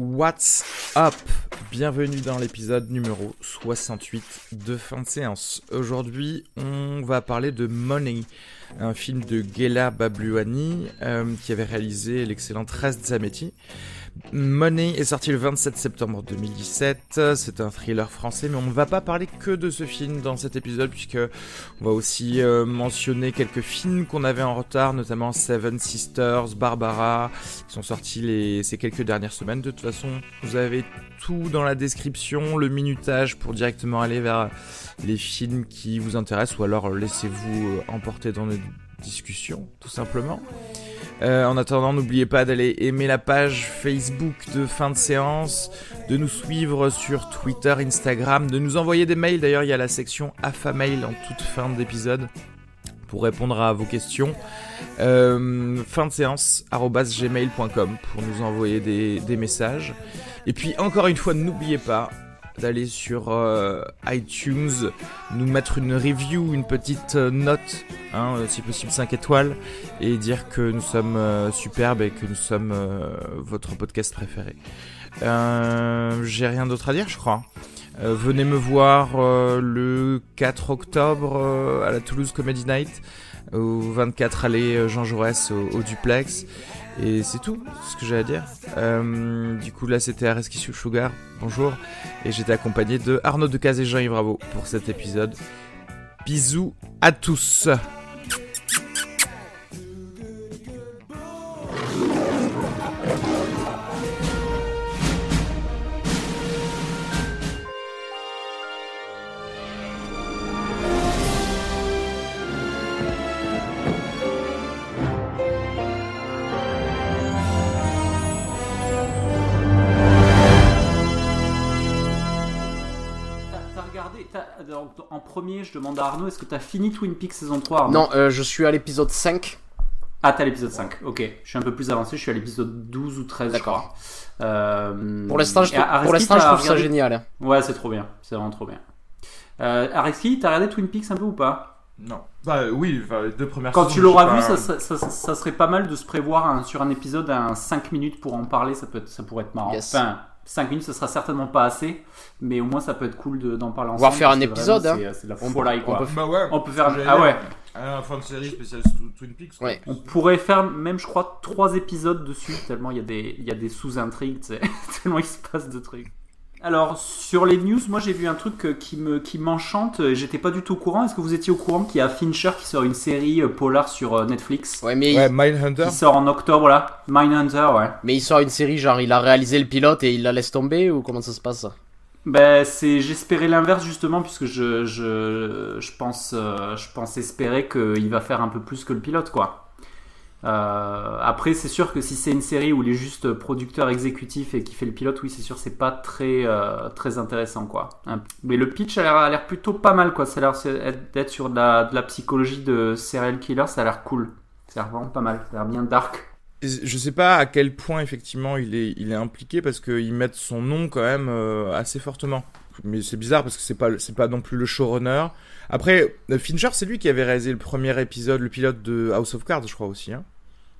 What's up? Bienvenue dans l'épisode numéro 68 de fin de séance. Aujourd'hui, on va parler de Money, un film de Gela Babluani euh, qui avait réalisé l'excellent Raz Zametti. Money est sorti le 27 septembre 2017. C'est un thriller français, mais on ne va pas parler que de ce film dans cet épisode, puisque on va aussi euh, mentionner quelques films qu'on avait en retard, notamment Seven Sisters, Barbara, qui sont sortis ces quelques dernières semaines. De toute façon, vous avez tout dans la description, le minutage pour directement aller vers les films qui vous intéressent, ou alors laissez-vous euh, emporter dans nos discussions, tout simplement. Euh, en attendant, n'oubliez pas d'aller aimer la page Facebook de fin de séance, de nous suivre sur Twitter, Instagram, de nous envoyer des mails. D'ailleurs, il y a la section AFA Mail en toute fin d'épisode pour répondre à vos questions. Euh, fin de séance, gmail.com pour nous envoyer des messages. Et puis, encore une fois, n'oubliez pas, d'aller sur euh, iTunes, nous mettre une review, une petite euh, note, hein, euh, si possible 5 étoiles, et dire que nous sommes superbes et que nous sommes votre podcast préféré. J'ai rien d'autre à dire, je crois. Venez me voir le 4 octobre à la Toulouse Comedy Night, au 24 allée Jean Jaurès au, au duplex. Et c'est tout ce que j'ai à dire. Euh, du coup, là, c'était Areski Sugar. Bonjour. Et j'étais accompagné de Arnaud Decazes et Jean-Yves Bravo pour cet épisode. Bisous à tous. Regardé En premier, je demande à Arnaud est-ce que t'as fini Twin Peaks saison 3 Arnaud Non, euh, je suis à l'épisode 5. Ah, t'as l'épisode 5. Ok, je suis un peu plus avancé, je suis à l'épisode 12 ou 13. je D'accord. Euh, Pour l'instant, je, pour l'instant, trouve ça génial. hein. Ouais, c'est trop bien. C'est vraiment trop bien. Euh, Areski, t'as regardé Twin Peaks un peu ou pas? Non. Bah oui, les deux premières Quand saisons, tu l'auras vu, ça, pas- ça- ça- ça serait pas mal de se prévoir un- sur un épisode un 5 minutes pour en parler, ça, peut être, ça pourrait être marrant. Yes. Enfin, 5 minutes, ce sera certainement pas assez, mais au moins ça peut être cool de- d'en parler va ensemble. faire parce un que épisode, vraiment, hein. c'est- euh, la On folie, peut- quoi. on peut Bah ouais. On peut faire. Ah ouais. Un fin de série spéciale Twin Peaks. Ouais. On pourrait faire même, je crois, trois épisodes dessus, tellement il y a des, il y a des sous-intrigues, tellement il se passe de trucs. Alors, sur les news, moi j'ai vu un truc euh, qui me qui m'enchante, j'étais pas du tout au courant. Est-ce que vous étiez au courant qu'il y a Fincher qui sort une série euh, polar sur euh, Netflix? Ouais, mais, Ouais, il, Mindhunter. Qui sort en octobre, là Mindhunter, ouais. mais il sort une série, genre il a réalisé le pilote et il la laisse tomber ou comment ça se passe Ben, c'est, j'espérais l'inverse justement, puisque je, je, je, pense, euh, je pense espérer qu'il va faire un peu plus que le pilote, quoi. Euh, après, c'est sûr que si c'est une série où il est juste producteur exécutif et qui fait le pilote, oui, c'est sûr, c'est pas très, euh, très intéressant, quoi. Mais le pitch a l'air, plutôt pas mal, quoi. Ça a l'air d'être sur de la, psychologie de serial killer, ça a l'air cool. Ça a l'air vraiment pas mal, ça a l'air bien dark. Je sais pas à quel point effectivement il est, il est impliqué parce qu'ils mettent son nom quand même euh, assez fortement. Mais c'est bizarre parce que c'est pas, c'est pas non plus le showrunner. Après, euh, Fincher, c'est lui qui avait réalisé le premier épisode, le pilote de House of Cards, je crois aussi. Hein.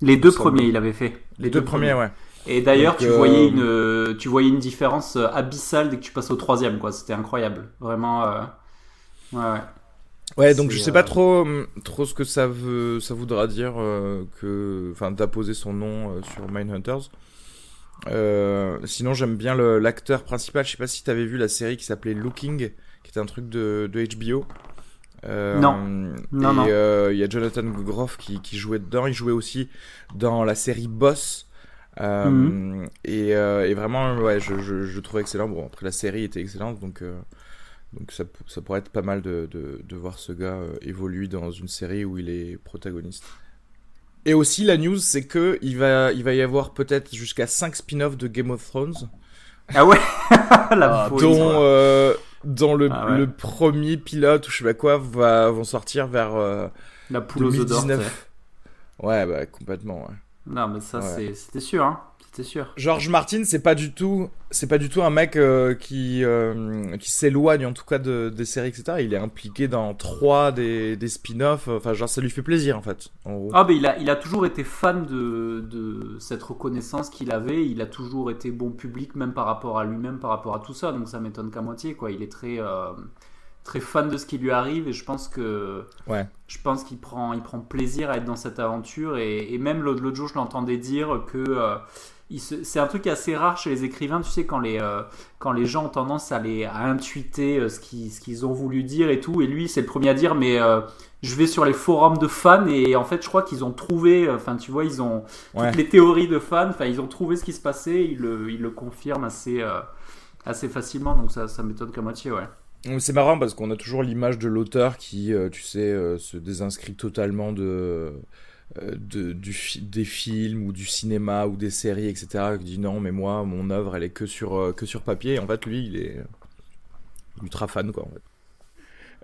Les deux premiers, il avait fait. Les deux premiers, ouais. Et d'ailleurs, tu, euh, voyais une, euh, tu voyais une différence euh, abyssale dès que tu passes au troisième, quoi. C'était incroyable. Vraiment. euh, Ouais, ouais. Ouais, donc je sais pas euh, trop, hum, trop ce que ça veut, ça voudra dire euh, que, enfin, d'apposer son nom euh, sur Mindhunters. Euh, sinon, j'aime bien l'acteur principal. Je sais pas si t'avais vu la série qui s'appelait Looking, qui était un truc de, de HBO. Euh, Non. Non, et, non. euh, Il y a Jonathan Groff qui, qui jouait dedans. Il jouait aussi dans la série Boss. Euh, Mhm. et, euh, et vraiment, ouais, je, je, je trouvais excellent. Bon, après la série était excellente, donc euh, donc ça, pourrait être pas mal de, de, de voir ce gars euh, évoluer dans une série où il est protagoniste. Et aussi la news, c'est que il va il va y avoir peut-être jusqu'à 5 spin-offs de Game of Thrones, Ah ouais? La Ah, dont euh, dans le, Ah ouais. le premier pilote ou je sais pas quoi va vont sortir vers euh, La poule aux œufs d'or. 2019. Ouais, bah complètement. Ouais. Non, mais ça, Ouais. c'est- c'était sûr, hein. C'était sûr. George Martin, c'est pas du tout, c'est pas du tout un mec euh, qui euh, qui s'éloigne en tout cas de, des séries etc. Il est impliqué dans trois des, des spin-offs. Enfin, genre ça lui fait plaisir en fait. En gros. Ah, mais il a, il a toujours été fan de, de cette reconnaissance qu'il avait. Il a toujours été bon public, même par rapport à lui-même, par rapport à tout ça. Donc ça m'étonne qu'à moitié, quoi. Il est très, euh, très fan de ce qui lui arrive et je pense que. Ouais. Je pense qu'il prend, il prend plaisir à être dans cette aventure. Et, et même l'autre l'autre jour, je l'entendais dire que. C'est un truc assez rare chez les écrivains, tu sais, quand les, euh, quand les gens ont tendance à, les, à intuiter euh, ce qu'ils ce qu'ils ont voulu dire et tout. Et lui, c'est le premier à dire, mais euh, je vais sur les forums de fans et en fait, je crois qu'ils ont trouvé, enfin, tu vois, ils ont Ouais. toutes les théories de fans, enfin, ils ont trouvé ce qui se passait, ils le, ils le confirment assez, assez facilement, donc ça, ça m'étonne qu'à moitié, ouais. C'est marrant parce qu'on a toujours l'image de l'auteur qui, tu sais, se désinscrit totalement de, de du fi- des films ou du cinéma ou des séries etc. Qui dit non mais moi mon œuvre elle est que sur euh, que sur papier. Et en fait lui il est ultra fan quoi. En fait.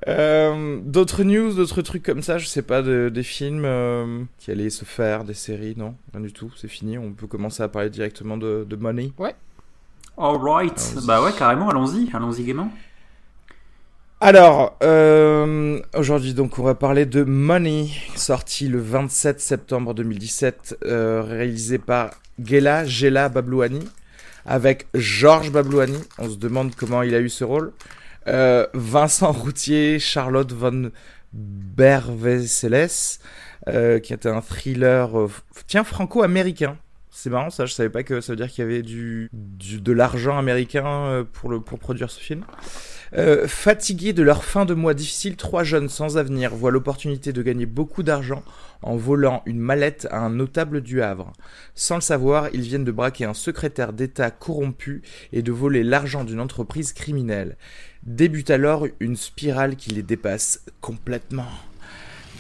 Euh, d'autres news, d'autres trucs comme ça, je sais pas, de- des films euh, qui allaient se faire, des séries, non, rien du tout, c'est fini. On peut commencer à parler directement de, de Money. Alright, Allons-y. bah ouais, carrément, allons-y, allons-y gaiement. Alors, euh, aujourd'hui, donc, on va parler de Money, sorti le 27 septembre 2017, euh, réalisé par Gela Gela Bablouani, avec Georges Bablouani. On se demande comment il a eu ce rôle. Euh, Vincent Routier, Charlotte von Berveseles, euh, qui était un thriller, tiens, franco-américain. C'est marrant, ça. Je savais pas que ça veut dire qu'il y avait du, du- de l'argent américain euh, pour, le, pour produire ce film. Euh, fatigués de leur fin de mois difficile, trois jeunes sans avenir voient l'opportunité de gagner beaucoup d'argent en volant une mallette à un notable du Havre. Sans le savoir, ils viennent de braquer un secrétaire d'État corrompu et de voler l'argent d'une entreprise criminelle. Débute alors une spirale qui les dépasse complètement.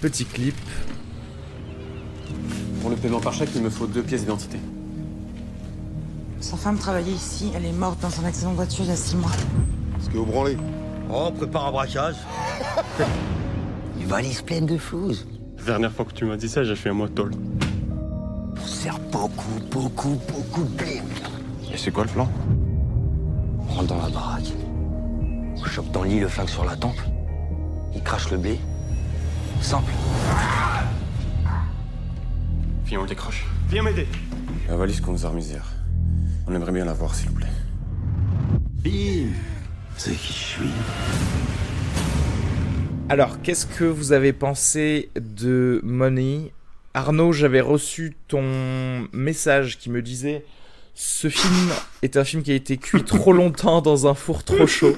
Petit clip. Pour le paiement par chèque, il me faut deux pièces d'identité. Sa femme travaillait ici, elle est morte dans un accident de voiture il y a six mois. Ce que vous branlez Oh, on prépare un braquage. Une valise pleine de choses. La dernière fois que tu m'as dit ça, j'ai fait un mois de tôle. On sert beaucoup, beaucoup, beaucoup de blé. Et c'est quoi le plan? On rentre dans la baraque. On chope dans le lit le flingue sur la tempe. Il crache le blé. Simple. Viens, on décroche. Viens m'aider. La valise qu'on nous a remise hier. On aimerait bien la voir, s'il vous plaît. Bim C'est qui je suis? Alors, qu'est-ce que vous avez pensé de Money? Arnaud, j'avais reçu ton message qui me disait ce film est un film qui a été cuit trop longtemps dans un four trop chaud.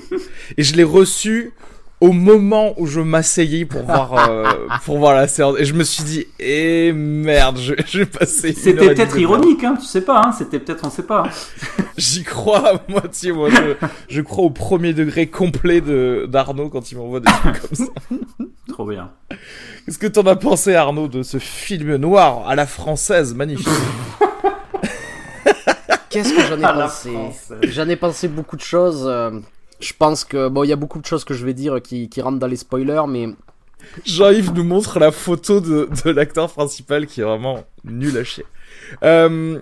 Et je l'ai reçu au moment où je m'asseyais pour voir, euh, pour voir la séance. Et je me suis dit, eh merde, je, je vais passer. une heure et C'était peut-être ironique, hein, tu sais pas, hein, c'était peut-être, on sait pas. hein. J'y crois à moitié, moi. Je, je crois au premier degré complet de d'Arnaud quand il m'envoie des trucs comme ça. Trop bien. Qu'est-ce que t'en as pensé, Arnaud, de ce film noir à la française, magnifique? Qu'est-ce que j'en ai À pensé? J'en ai pensé beaucoup de choses. Je pense que bon, il y a beaucoup de choses que je vais dire qui, qui rentrent dans les spoilers, mais Jean-Yves nous montre la photo de, de l'acteur principal qui est vraiment nul à chier. Euh,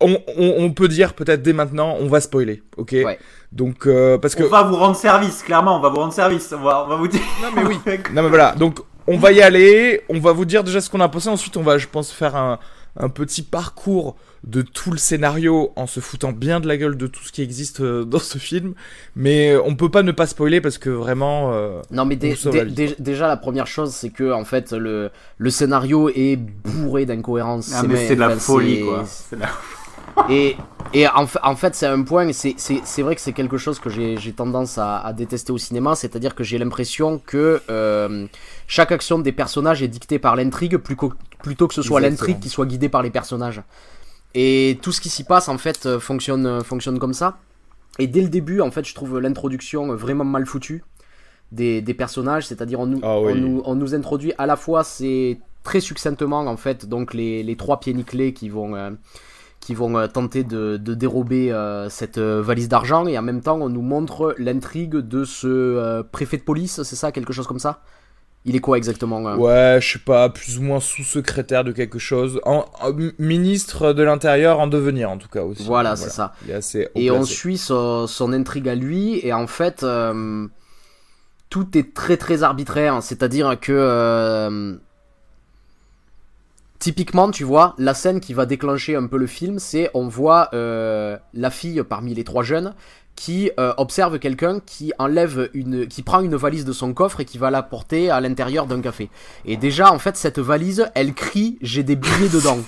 on, on- on peut dire peut-être dès maintenant, on va spoiler, ok Ouais. Donc euh, parce que On va vous rendre service, clairement, on va vous rendre service. On va, on va vous dire. non mais oui, non mais voilà, donc on va y aller, on va vous dire déjà ce qu'on a pensé, ensuite on va, je pense, faire un, un petit parcours de tout le scénario en se foutant bien de la gueule de tout ce qui existe euh, dans ce film, mais euh, on peut pas ne pas spoiler parce que vraiment. euh, non, mais dé- déjà la première chose, c'est que en fait le le scénario est bourré d'incohérences. Ah, mais c'est de la folie, c'est- quoi. C'est de la- Et, et en, fa- en fait, c'est un point, c'est- vrai que c'est quelque chose que j'ai tendance à, à détester au cinéma, c'est-à-dire que j'ai l'impression que euh, chaque action des personnages est dictée par l'intrigue plutôt que ce soit l'intrigue qui soit guidée par les personnages. Et tout ce qui s'y passe, en fait, euh, fonctionne, euh, fonctionne comme ça. Et dès le début, en fait, je trouve l'introduction vraiment mal foutue des, des personnages, c'est-à-dire on, nous- Ah oui. on, nous, on nous introduit à la fois, c'est très succinctement, en fait, donc les, les trois pieds nickelés qui vont... euh, qui vont euh, tenter de, de dérober euh, cette euh, valise d'argent et en même temps on nous montre l'intrigue de ce préfet de police, c'est ça, quelque chose comme ça? Il est quoi exactement Ouais, je sais pas, plus ou moins sous-secrétaire de quelque chose. En, en- ministre de l'Intérieur en devenir, en tout cas aussi. Voilà, c'est ça. Il est assez haut Et on suit son, son intrigue à lui, et en fait, euh, tout est très très arbitraire. C'est-à-dire que, euh, typiquement, tu vois, la scène qui va déclencher un peu le film, c'est on voit euh, la fille parmi les trois jeunes qui euh, observe quelqu'un qui enlève une, qui prend une valise de son coffre et qui va la porter à l'intérieur d'un café. Et déjà, en fait, cette valise, elle crie "J'ai des billets dedans".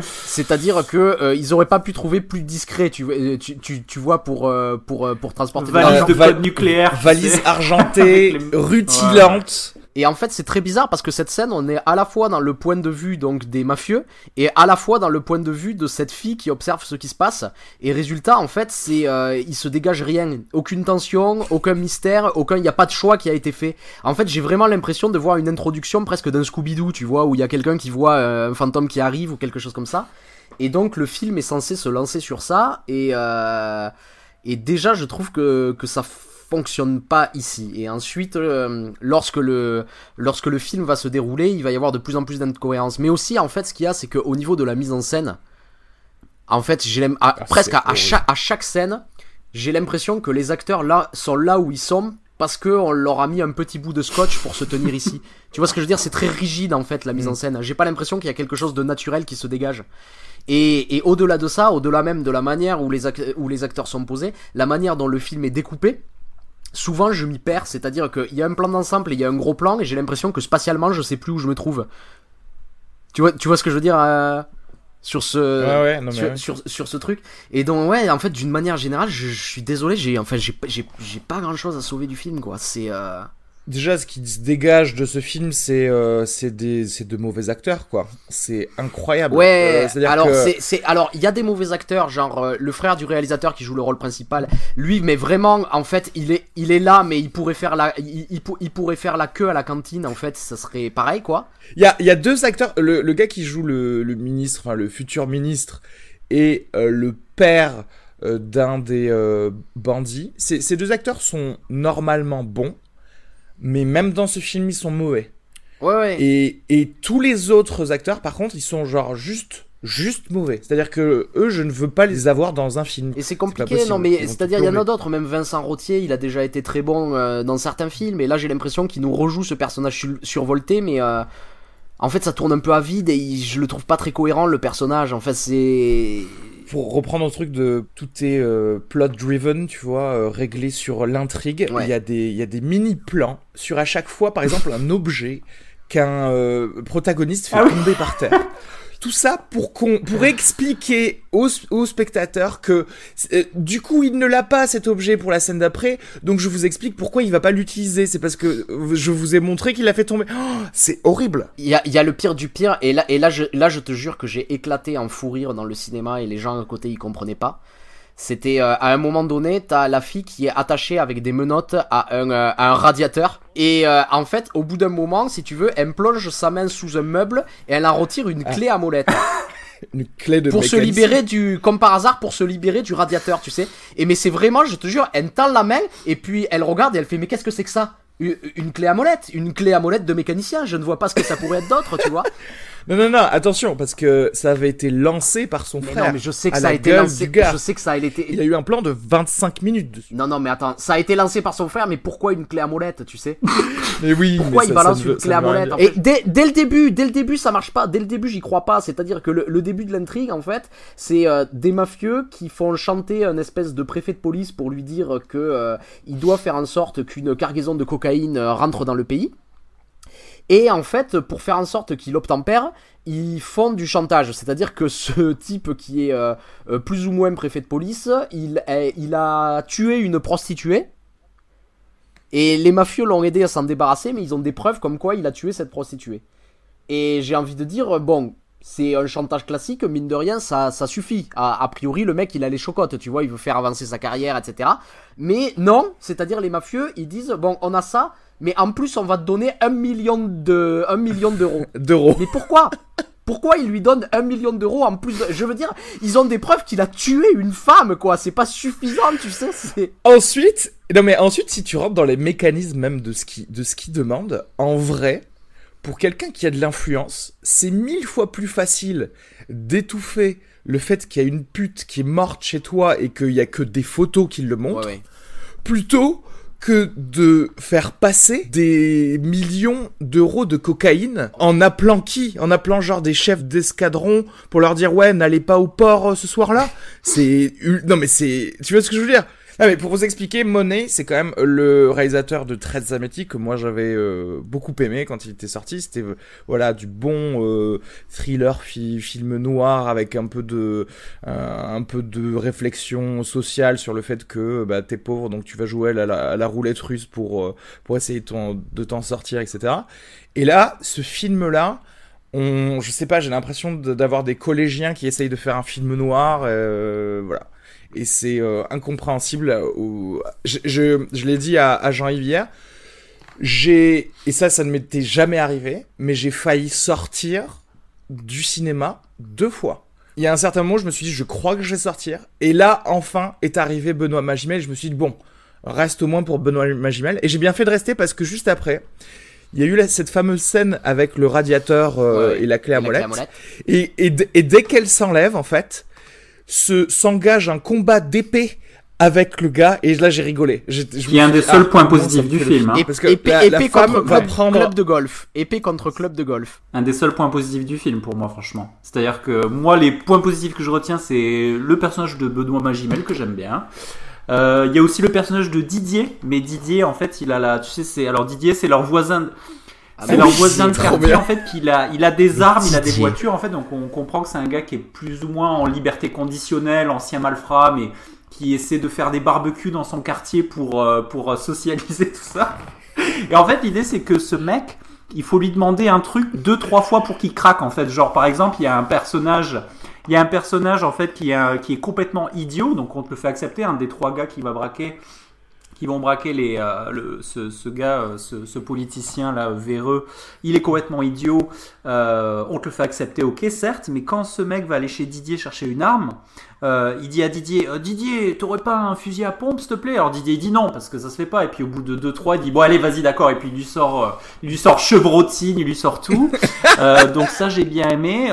C'est-à-dire que euh, ils auraient pas pu trouver plus discret, tu, vois- euh, tu, tu, tu vois, pour euh, pour euh, pour transporter. Valise de code nucléaire. Valise argentée, rutilante. Et en fait, c'est très bizarre parce que cette scène, on est à la fois dans le point de vue donc des mafieux et à la fois dans le point de vue de cette fille qui observe ce qui se passe. Et résultat, en fait, c'est euh, il se dégage rien, aucune tension, aucun mystère, aucun, il n'y a pas de choix qui a été fait. En fait, j'ai vraiment l'impression de voir une introduction presque d'un Scooby-Doo, tu vois, où il y a quelqu'un qui voit euh, un fantôme qui arrive ou quelque chose comme ça. Et donc le film est censé se lancer sur ça et euh, et déjà je trouve que que ça fonctionne pas ici. Et ensuite, euh, lorsque le lorsque le film va se dérouler, il va y avoir de plus en plus d'incohérences. Mais aussi, en fait, ce qu'il y a, c'est qu'au niveau de la mise en scène, en fait, j'ai Ah, presque à, chaque à chaque scène, j'ai l'impression que les acteurs là sont là où ils sont parce que on leur a mis un petit bout de scotch pour se tenir ici. Tu vois ce que je veux dire? C'est très rigide en fait la mise Mm. en scène. J'ai pas l'impression qu'il y a quelque chose de naturel qui se dégage. Et, et au-delà de ça, au-delà même de la manière où les, où les acteurs sont posés, la manière dont le film est découpé, souvent je m'y perds. C'est-à-dire qu'il y a un plan d'ensemble et il y a un gros plan et j'ai l'impression que spatialement je sais plus où je me trouve. Tu vois, tu vois ce que je veux dire euh, sur ce ouais, non, sur, ouais. sur, sur ce truc? Et donc ouais en fait d'une manière générale je, je suis désolé j'ai enfin j'ai pas grand chose à sauver du film quoi c'est euh... Déjà, ce qui se dégage de ce film, c'est euh, c'est des c'est de mauvais acteurs, quoi. C'est incroyable. Ouais, Euh, alors que- c'est alors il y a des mauvais acteurs genre euh, le frère du réalisateur qui joue le rôle principal. Lui mais vraiment en fait, il est il est là mais il pourrait faire la il, il, pour- il pourrait faire la queue à la cantine en fait, ça serait pareil quoi. Il y a, il y a deux acteurs. Le, le gars qui joue le, le ministre, enfin le futur ministre, et euh, le père euh, d'un des bandits. Ces deux acteurs sont normalement bons, mais même dans ce film, ils sont mauvais. Ouais ouais. Et, et tous les autres acteurs, par contre, ils sont genre juste, juste mauvais. C'est-à-dire que eux, je ne veux pas les avoir dans un film. Et c'est compliqué, non mais c'est-à-dire il y en a d'autres, même Vincent Rottier, il a déjà été très bon euh, dans certains films, et là j'ai l'impression qu'il nous rejoue ce personnage sur- survolté, mais euh, en fait ça tourne un peu à vide et il- je le trouve pas très cohérent le personnage. En fait c'est pour reprendre le truc de tout est euh, plot driven, tu vois, euh, réglé sur l'intrigue. Ouais. Il y a des il y a des mini plans sur à chaque fois, par exemple, un objet qu'un euh, protagoniste fait Ah oui. tomber par terre. Tout ça pour qu'on pour expliquer aux, aux spectateurs que euh, du coup il ne l'a pas cet objet pour la scène d'après. Donc je vous explique pourquoi il va pas l'utiliser. C'est parce que je vous ai montré qu'il l'a fait tomber. Oh, c'est horrible. Il y a, y a le pire du pire, et là, et là, je, là je te jure que j'ai éclaté en fou rire dans le cinéma et les gens à côté ils comprenaient pas. C'était euh, à un moment donné, t'as la fille qui est attachée avec des menottes à un, euh, à un radiateur. Et euh, en fait, au bout d'un moment, si tu veux, elle plonge sa main sous un meuble et elle en retire une clé à molette. une clé de pour se libérer du comme par hasard pour se libérer du radiateur tu sais et mais c'est vraiment je te jure elle tend la main et puis elle regarde et elle fait mais qu'est-ce que c'est que ça? Une, une clé à molette une clé à molette de mécanicien je ne vois pas ce que ça pourrait être d'autre tu vois Non, non, non, attention, parce que ça avait été lancé par son mais frère. non mais je sais que ça a été lancé je sais que ça a été Il a eu un plan de 25 minutes dessus. non non mais attends ça a été lancé par son frère mais pourquoi une clé à molette tu sais? Mais oui, pourquoi mais il ça- balance ça ne veut- une clé à molette. Et dès, dès le début, dès le début, ça marche pas. Dès le début, j'y crois pas. C'est-à-dire que le, le début de l'intrigue, en fait, c'est euh, des mafieux qui font chanter un espèce de préfet de police pour lui dire que euh, il doit faire en sorte qu'une cargaison de cocaïne euh, rentre dans le pays. Et en fait, pour faire en sorte qu'il obtempère, ils font du chantage. C'est-à-dire que ce type qui est euh, euh, plus ou moins préfet de police, il, a tué une prostituée. Et les mafieux l'ont aidé à s'en débarrasser, mais ils ont des preuves comme quoi il a tué cette prostituée. Et j'ai envie de dire, bon, c'est un chantage classique, mine de rien, ça, ça suffit. A, a priori, le mec, il a les chocottes, tu vois, il veut faire avancer sa carrière, etc. Mais non, c'est-à-dire les mafieux, ils disent, bon, on a ça, mais en plus, on va te donner un million de, un million d'euros. D'euros. Mais pourquoi? Pourquoi il lui donne un million d'euros en plus de... Je veux dire, ils ont des preuves qu'il a tué une femme, quoi. C'est pas suffisant, tu sais. C'est... Ensuite, non mais ensuite, si tu rentres dans les mécanismes même de ce qui, de ce qu'il demande, en vrai, pour quelqu'un qui a de l'influence, c'est mille fois plus facile d'étouffer le fait qu'il y a une pute qui est morte chez toi et qu'il y a que des photos qui le montrent, Ouais, ouais. plutôt que de faire passer des millions d'euros de cocaïne en appelant qui? En appelant genre des chefs d'escadron pour leur dire ouais n'allez pas au port euh, ce soir-là? C'est non mais c'est tu vois ce que je veux dire? Non mais pour vous expliquer, Monet, c'est quand même le réalisateur de Traite Zametti que moi j'avais euh, beaucoup aimé quand il était sorti. C'était euh, voilà du bon euh, thriller, fi- film noir avec un peu de un peu de réflexion sociale sur le fait que bah, t'es pauvre donc tu vas jouer à la, roulette russe pour euh, pour essayer de t'en- sortir, etc. Et là, ce film-là, on, je sais pas, j'ai l'impression d'avoir des collégiens qui essayent de faire un film noir, euh, voilà. Et c'est euh, incompréhensible. euh, au- Je, je, je l'ai dit à, à Jean-Yves hier, j'ai, et ça, ça ne m'était jamais arrivé, mais j'ai failli sortir du cinéma deux fois. Il y a un certain moment, je me suis dit, je crois que je vais sortir. Et là, enfin, est arrivé Benoît Magimel. Je me suis dit, bon, reste au moins pour Benoît Magimel. Et j'ai bien fait de rester parce que juste après, il y a eu la- cette fameuse scène avec le radiateur euh, Ouais, et la clé à molette. Et, et, d- et dès qu'elle s'enlève, en fait, se s'engage un combat d'épée avec le gars. Et là, j'ai rigolé. J'ai- je Qui est un des seuls ah, points positifs me du film, hein. Parce que épée, la, la épée femme contre va club, prendre. club de golf. Épée contre club de golf. Un des seuls points positifs du film pour moi, franchement. C'est-à-dire que moi, les points positifs que je retiens, c'est le personnage de Benoît Magimel que j'aime bien. Euh, Il y a aussi le personnage de Didier, mais Didier, en fait, il a la, tu sais, c'est alors Didier, c'est leur voisin. Ah C'est leur voisin de quartier en fait qu'il a, il a des armes, il a des voitures en fait, donc on comprend que c'est un gars qui est plus ou moins en liberté conditionnelle, ancien malfrat, mais qui essaie de faire des barbecues dans son quartier pour, euh, pour euh, socialiser tout ça. Et en fait l'idée c'est que ce mec, il faut lui demander un truc deux trois fois pour qu'il craque en fait. Genre par exemple il y a un personnage, il y a un personnage en fait qui est, qui est complètement idiot, donc on te le fait accepter, un des trois gars qui va braquer qui vont braquer les, euh, le, ce, ce gars, euh, ce, ce politicien là véreux, il est complètement idiot. Euh, on te le fait accepter, ok, certes, mais quand ce mec va aller chez Didier chercher une arme, euh, il dit à Didier, Didier, t'aurais pas un fusil à pompe, s'il te plaît? Alors Didier il dit non parce que ça se fait pas. Et puis au bout de 2-3, il dit bon allez vas-y d'accord. Et puis il lui sort, il lui sort chevrotine, il lui sort tout. Donc ça j'ai bien aimé.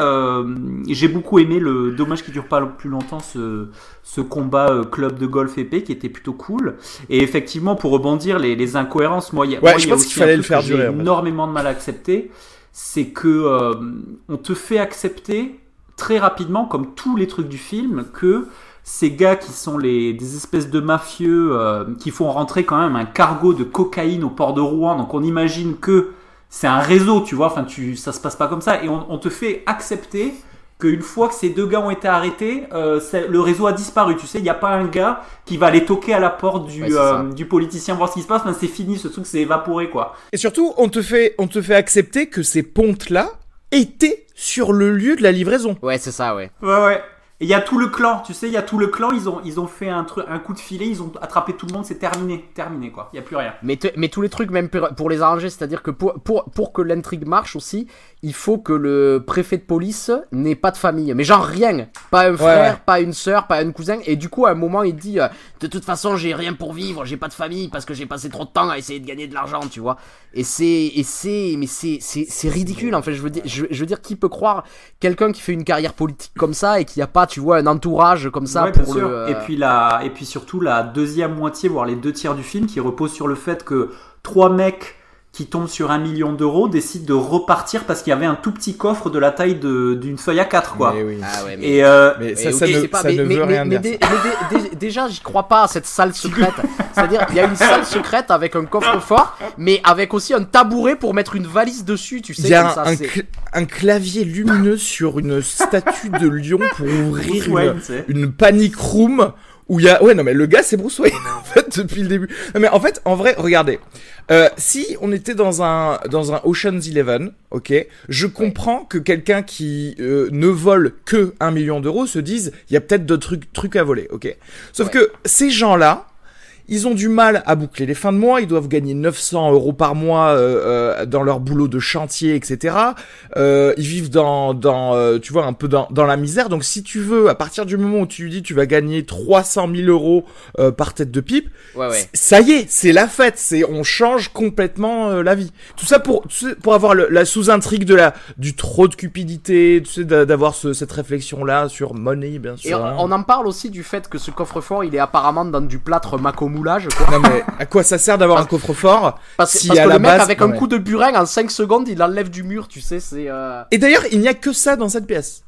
J'ai beaucoup aimé le dommage qui dure pas plus longtemps ce ce combat club de golf épée qui était plutôt cool. Et effectivement, pour rebondir, les, les incohérences, moi, il y a, Ouais, moi, je y a pense qu'il fallait le faire j'ai énormément de mal à accepter, c'est que euh, on te fait accepter très rapidement, comme tous les trucs du film, que ces gars qui sont les, des espèces de mafieux euh, qui font rentrer quand même un cargo de cocaïne au port de Rouen, donc on imagine que c'est un réseau, tu vois, enfin tu, ça se passe pas comme ça, et on, on te fait accepter qu'une fois que ces deux gars ont été arrêtés, euh, le réseau a disparu. Tu sais, il n'y a pas un gars qui va aller toquer à la porte du, Ouais, euh, du politicien voir ce qui se passe. Ben, c'est fini, ce truc s'est évaporé, quoi. Et surtout, on te fait, on te fait accepter que ces pontes-là étaient sur le lieu de la livraison. Ouais, c'est ça, ouais. Ouais, ouais. Et il y a tout le clan, tu sais, il y a tout le clan, ils ont, ils ont fait un, truc, un coup de filet, ils ont attrapé tout le monde, c'est terminé, terminé, quoi. Il n'y a plus rien. Mais, te- mais tous les trucs, même pour, pour les arranger, c'est-à-dire que pour, pour, pour que l'intrigue marche aussi, il faut que le préfet de police n'ait pas de famille. Mais genre rien. Pas un frère, ouais. pas une sœur, pas un cousin. Et du coup, à un moment, il dit euh, De toute façon, j'ai rien pour vivre, j'ai pas de famille parce que j'ai passé trop de temps à essayer de gagner de l'argent, tu vois. Et c'est. Et c'est. Mais c'est c'est- c'est ridicule, en fait. Je veux, dire, je, je veux dire, qui peut croire quelqu'un qui fait une carrière politique comme ça et qui a pas, tu vois, un entourage comme ça Ouais, pour le. euh, Et puis la, et puis surtout la deuxième moitié, voire les deux tiers du film, qui repose sur le fait que trois mecs qui tombent sur un million d'euros décident de repartir parce qu'il y avait un tout petit coffre de la taille de- d'une feuille à 4 quoi. Mais oui. Ah ouais, mais. Et euh, Mais ça, ne, pas- ça mais- ne mais- veut mais- rien mais dire. dé- mais dé- dé- déjà, j'y crois pas à cette salle secrète. C'est-à-dire, il y a une salle secrète avec un coffre-fort, mais avec aussi un tabouret pour mettre une valise dessus, tu sais. Il y a un, ça, un c'est- cl- un clavier lumineux sur une statue de lion pour ouvrir une, tu sais. une panic room où il y a ouais non mais le gars c'est Bruce Wayne en fait depuis le début. Non, mais en fait en vrai regardez euh, si on était dans un dans un Ocean's Eleven ok je comprends que quelqu'un qui euh, ne vole que un million d'euros se dise il y a peut-être d'autres trucs trucs à voler ok. Sauf Ouais. que ces gens là ils ont du mal à boucler les fins de mois, ils doivent gagner 900 euros par mois euh, euh, dans leur boulot de chantier, etc. Euh, ils vivent dans, dans euh, tu vois, un peu dans, dans la misère. Donc si tu veux, à partir du moment où tu lui dis tu vas gagner 300 000 euros euh, par tête de pipe, Ouais, ouais. ça y est, c'est la fête, c'est on change complètement la vie. Tout ça pour tu sais, pour avoir le- la sous-intrigue de la du trop de cupidité, tu sais, d'a- d'avoir ce- cette réflexion là sur money bien sûr. Et hein. on, en parle aussi du fait que ce coffre-fort, il est apparemment dans du plâtre quoi. Non mais à quoi ça sert d'avoir un coffre-fort Parce, si parce à que la le mec, base- avec un Ouais. coup de burin, en 5 secondes, il enlève du mur, tu sais, c'est... euh, Et d'ailleurs, il n'y a que ça dans cette pièce.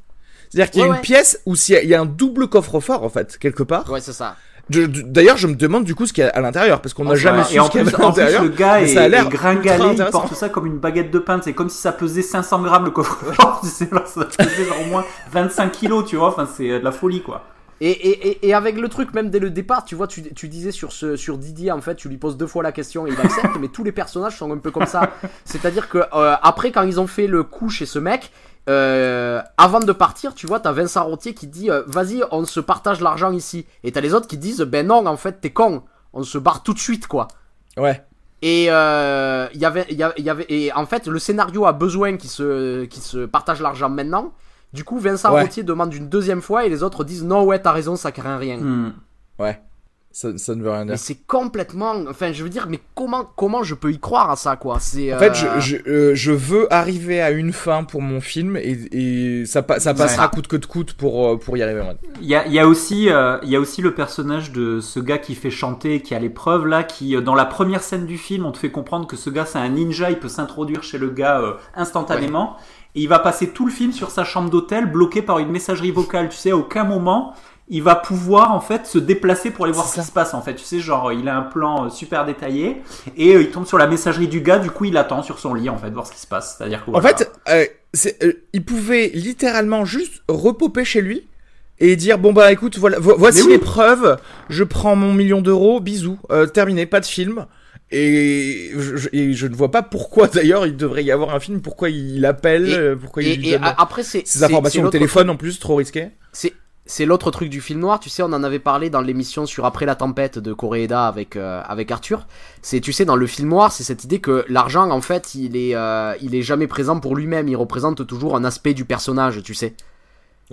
C'est-à-dire qu'il y a Ouais, une ouais. pièce où s'il y, a- il y a un double coffre-fort en fait quelque part. Ouais, c'est ça. D'ailleurs, je me demande du coup ce qu'il y a à l'intérieur parce qu'on n'a jamais Ouais, su et en ce qu'il y plus, avait à l'intérieur. le gars est, ça a l'air gringalé, il porte ça comme une baguette de pain. C'est comme si ça pesait 500 grammes le coffre-fort. tu sais, ça pesait genre au moins 25 kilos, tu vois. Enfin, c'est euh, de la folie, quoi. Et, et, et, avec le truc, même dès le départ, tu vois, tu, tu disais sur, ce, sur Didier, en fait, tu lui poses deux fois la question et il accepte, mais tous les personnages sont un peu comme ça. C'est-à-dire que euh, après, quand ils ont fait le coup chez ce mec, euh, avant de partir, tu vois, t'as Vincent Rottier qui dit euh, Vas-y, on se partage l'argent ici. Et t'as les autres qui disent Ben non, en fait, t'es con, on se barre tout de suite, quoi. Ouais. Et euh, y avait, y avait- y avait, et en fait, le scénario a besoin qu'ils se, qu'ils se partagent l'argent maintenant. Du coup, Vincent Ouais. Rottier demande une deuxième fois et les autres disent non, ouais, t'as raison, ça craint rien. Hmm. Ouais. Ça, ça ne veut rien dire. Mais c'est complètement, enfin, je veux dire, mais comment, comment je peux y croire à ça, quoi? C'est. En fait, euh, je, je, euh, je veux arriver à une fin pour mon film et, et ça, ça passera Ouais. coûte que de coûte pour, euh, pour y arriver. ouais. Il y a, il y, a aussi, euh, il y a aussi le personnage de ce gars qui fait chanter, qui a l'épreuve là, qui euh, dans la première scène du film, on te fait comprendre que ce gars c'est un ninja, il peut s'introduire chez le gars euh, instantanément. Et il va passer tout le film sur sa chambre d'hôtel, bloqué par une messagerie vocale. Tu sais, à aucun moment il va pouvoir en fait se déplacer pour aller voir ce qui se passe. En fait, tu sais, genre il a un plan euh, super détaillé et euh, il tombe sur la messagerie du gars. Du coup, il attend sur son lit en fait, voir ce qui se passe. C'est-à-dire En fait, euh, euh, il pouvait littéralement juste repoper chez lui et dire bon bah écoute voilà vo- voici oui. les preuves, je prends mon million d'euros, bisous, terminé, pas de film. Et je, je- et je ne vois pas pourquoi d'ailleurs il devrait y avoir un film, pourquoi il appelle, Et- pourquoi et, il lui donne après, ces informations au téléphone en plus, trop risqué. C'est c'est l'autre truc du film noir, tu sais, on en avait parlé dans l'émission sur Après la tempête de Koreeda avec euh, avec Arthur. C'est tu sais dans le film noir, c'est cette idée que l'argent en fait, il est euh, il est jamais présent pour lui-même, il représente toujours un aspect du personnage, tu sais.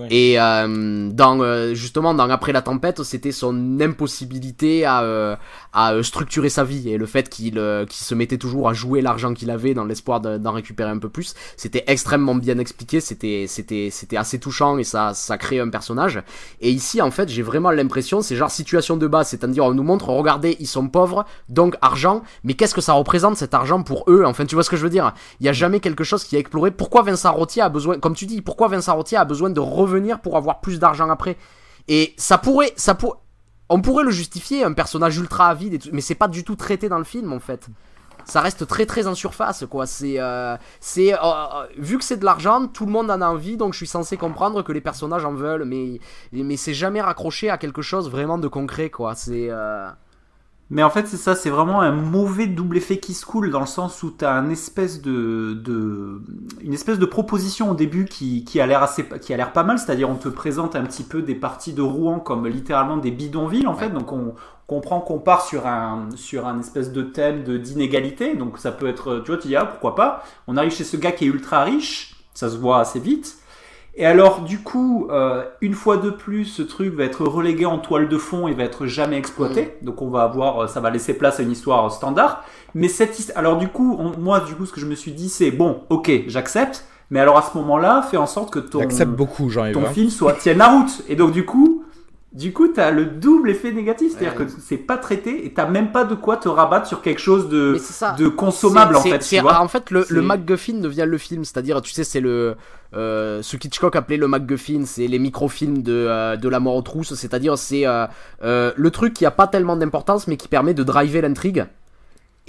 Et euh, dans euh, justement dans Après la tempête, c'était son impossibilité à euh, à euh, structurer sa vie et le fait qu'il euh, qu'il se mettait toujours à jouer l'argent qu'il avait dans l'espoir de- d'en récupérer un peu plus. C'était extrêmement bien expliqué, c'était assez touchant et ça ça crée un personnage. Et ici en fait, j'ai vraiment l'impression c'est genre situation de base, c'est-à-dire on nous montre regardez, ils sont pauvres, donc argent, mais qu'est-ce que ça représente cet argent pour eux? Enfin, tu vois ce que je veux dire? Il y a jamais quelque chose qui a exploré. Pourquoi Vincent Rottier a besoin comme tu dis, pourquoi Vincent Rottier a besoin de revenir pour avoir plus d'argent après Et ça pourrait ça pour on pourrait le justifier, un personnage ultra avide, et tout, mais c'est pas du tout traité dans le film en fait. Ça reste très très en surface quoi. C'est euh, c'est euh, euh, vu que c'est de l'argent, tout le monde en a envie, donc je suis censé comprendre que les personnages en veulent, mais mais c'est jamais raccroché à quelque chose vraiment de concret quoi. C'est Mais en fait, c'est ça, c'est vraiment un mauvais double effet qui se coule dans le sens où espèce de, de, une espèce de proposition au début qui, qui a l'air assez, qui a l'air pas mal, c'est-à-dire on te présente un petit peu des parties de Rouen comme littéralement des bidonvilles en fait, donc on comprend qu'on part sur un, sur un espèce de thème de d'inégalité, donc ça peut être, tu vois, tu dis ah pourquoi pas, on arrive chez ce gars qui est ultra riche, ça se voit assez vite. Et alors, du coup, euh, une fois de plus, ce truc va être relégué en toile de fond et va être jamais exploité. Donc, on va avoir, euh, ça va laisser place à une histoire standard. Mais cette histoire, alors du coup, on- moi, du coup, ce que je me suis dit, c'est bon, ok, j'accepte. Mais alors à ce moment-là, fais en sorte que ton, beaucoup, ton hein. film soit tienne la route. Et donc, du coup, du coup, t'as le double effet négatif, c'est-à-dire Ouais. que c'est pas traité et t'as même pas de quoi te rabattre sur quelque chose de, de consommable en fait. c'est- tu vois. en fait, le, le MacGuffin devient le film, c'est-à-dire, tu sais, c'est le euh, ce qu'Hitchcock appelait le MacGuffin, c'est les microfilms de euh, de la mort aux trousses, c'est-à-dire c'est euh, euh, le truc qui a pas tellement d'importance mais qui permet de driver l'intrigue.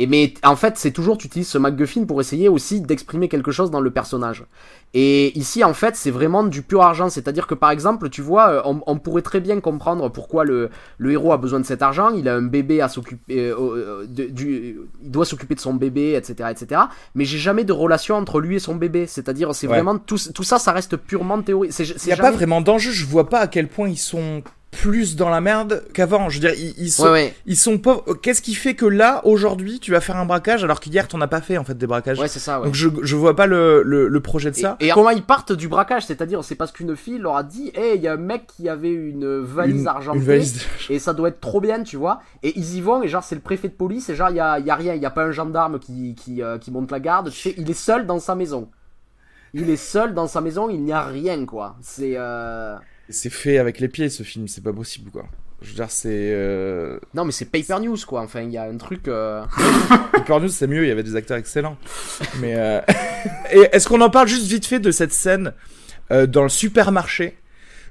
Et mais en fait, c'est toujours tu utilises ce MacGuffin pour essayer aussi d'exprimer quelque chose dans le personnage. Et ici, en fait, c'est vraiment du pur argent. C'est-à-dire que par exemple, tu vois, euh, on, on pourrait très bien comprendre pourquoi le, le héros a besoin de cet argent. Il a un bébé à s'occuper, euh, euh, du, il doit s'occuper de son bébé, etc., etc. Mais j'ai jamais de relation entre lui et son bébé. C'est-à-dire, c'est Ouais. vraiment tout, tout ça, ça reste purement théorique. Il n'y a jamais- pas vraiment d'enjeu, je vois pas à quel point ils sont plus dans la merde qu'avant. Je veux dire, ils, ils sont, Ouais, ouais. ils sont pauvres. Qu'est-ce qui fait que là, aujourd'hui, tu vas faire un braquage alors qu'hier, t'en as pas fait en fait des braquages? Ouais, c'est ça, ouais. Donc je, je vois pas le, le, le projet de ça. Et, comment ils partent du braquage? C'est-à-dire, c'est parce qu'une fille leur a dit Hey, il y a un mec qui avait une valise Une- argentée. une valise Et ça doit être trop bien, tu vois. Et ils y vont, et genre, c'est le préfet de police, et genre, il y a, y a rien, il y a pas un gendarme qui, qui, euh, qui monte la garde. Tu sais, il est seul dans sa maison. Il est seul dans sa maison, il n'y a rien, quoi. C'est. Euh... C'est fait avec les pieds ce film, c'est pas possible quoi. Je veux dire, c'est. Euh... Non, mais c'est Paper News, quoi. Enfin, il y a un truc. euh, Paper News, c'est mieux, il y avait des acteurs excellents. Mais. Euh... Et est-ce qu'on en parle juste vite fait de cette scène euh, dans le supermarché?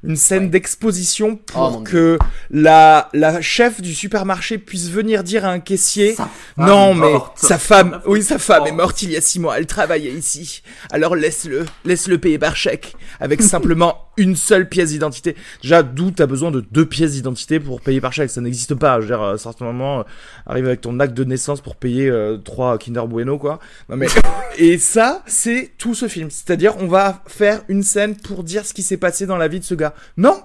Une scène d'exposition pour Oh, que la, la chef du supermarché puisse venir dire à un caissier non mais sa femme oui sa femme est morte. morte il y a six mois elle travaillait ici. Alors laisse-le laisse-le payer par chèque avec simplement une seule pièce d'identité. Déjà d'où t'as besoin de deux pièces d'identité pour payer par chèque ça n'existe pas. Je veux dire à un certain moment euh, arrive avec ton acte de naissance pour payer euh, trois Kinder Bueno quoi. Non mais et ça c'est tout ce film. C'est-à-dire on va faire une scène pour dire ce qui s'est passé dans la vie de ce gars. Non!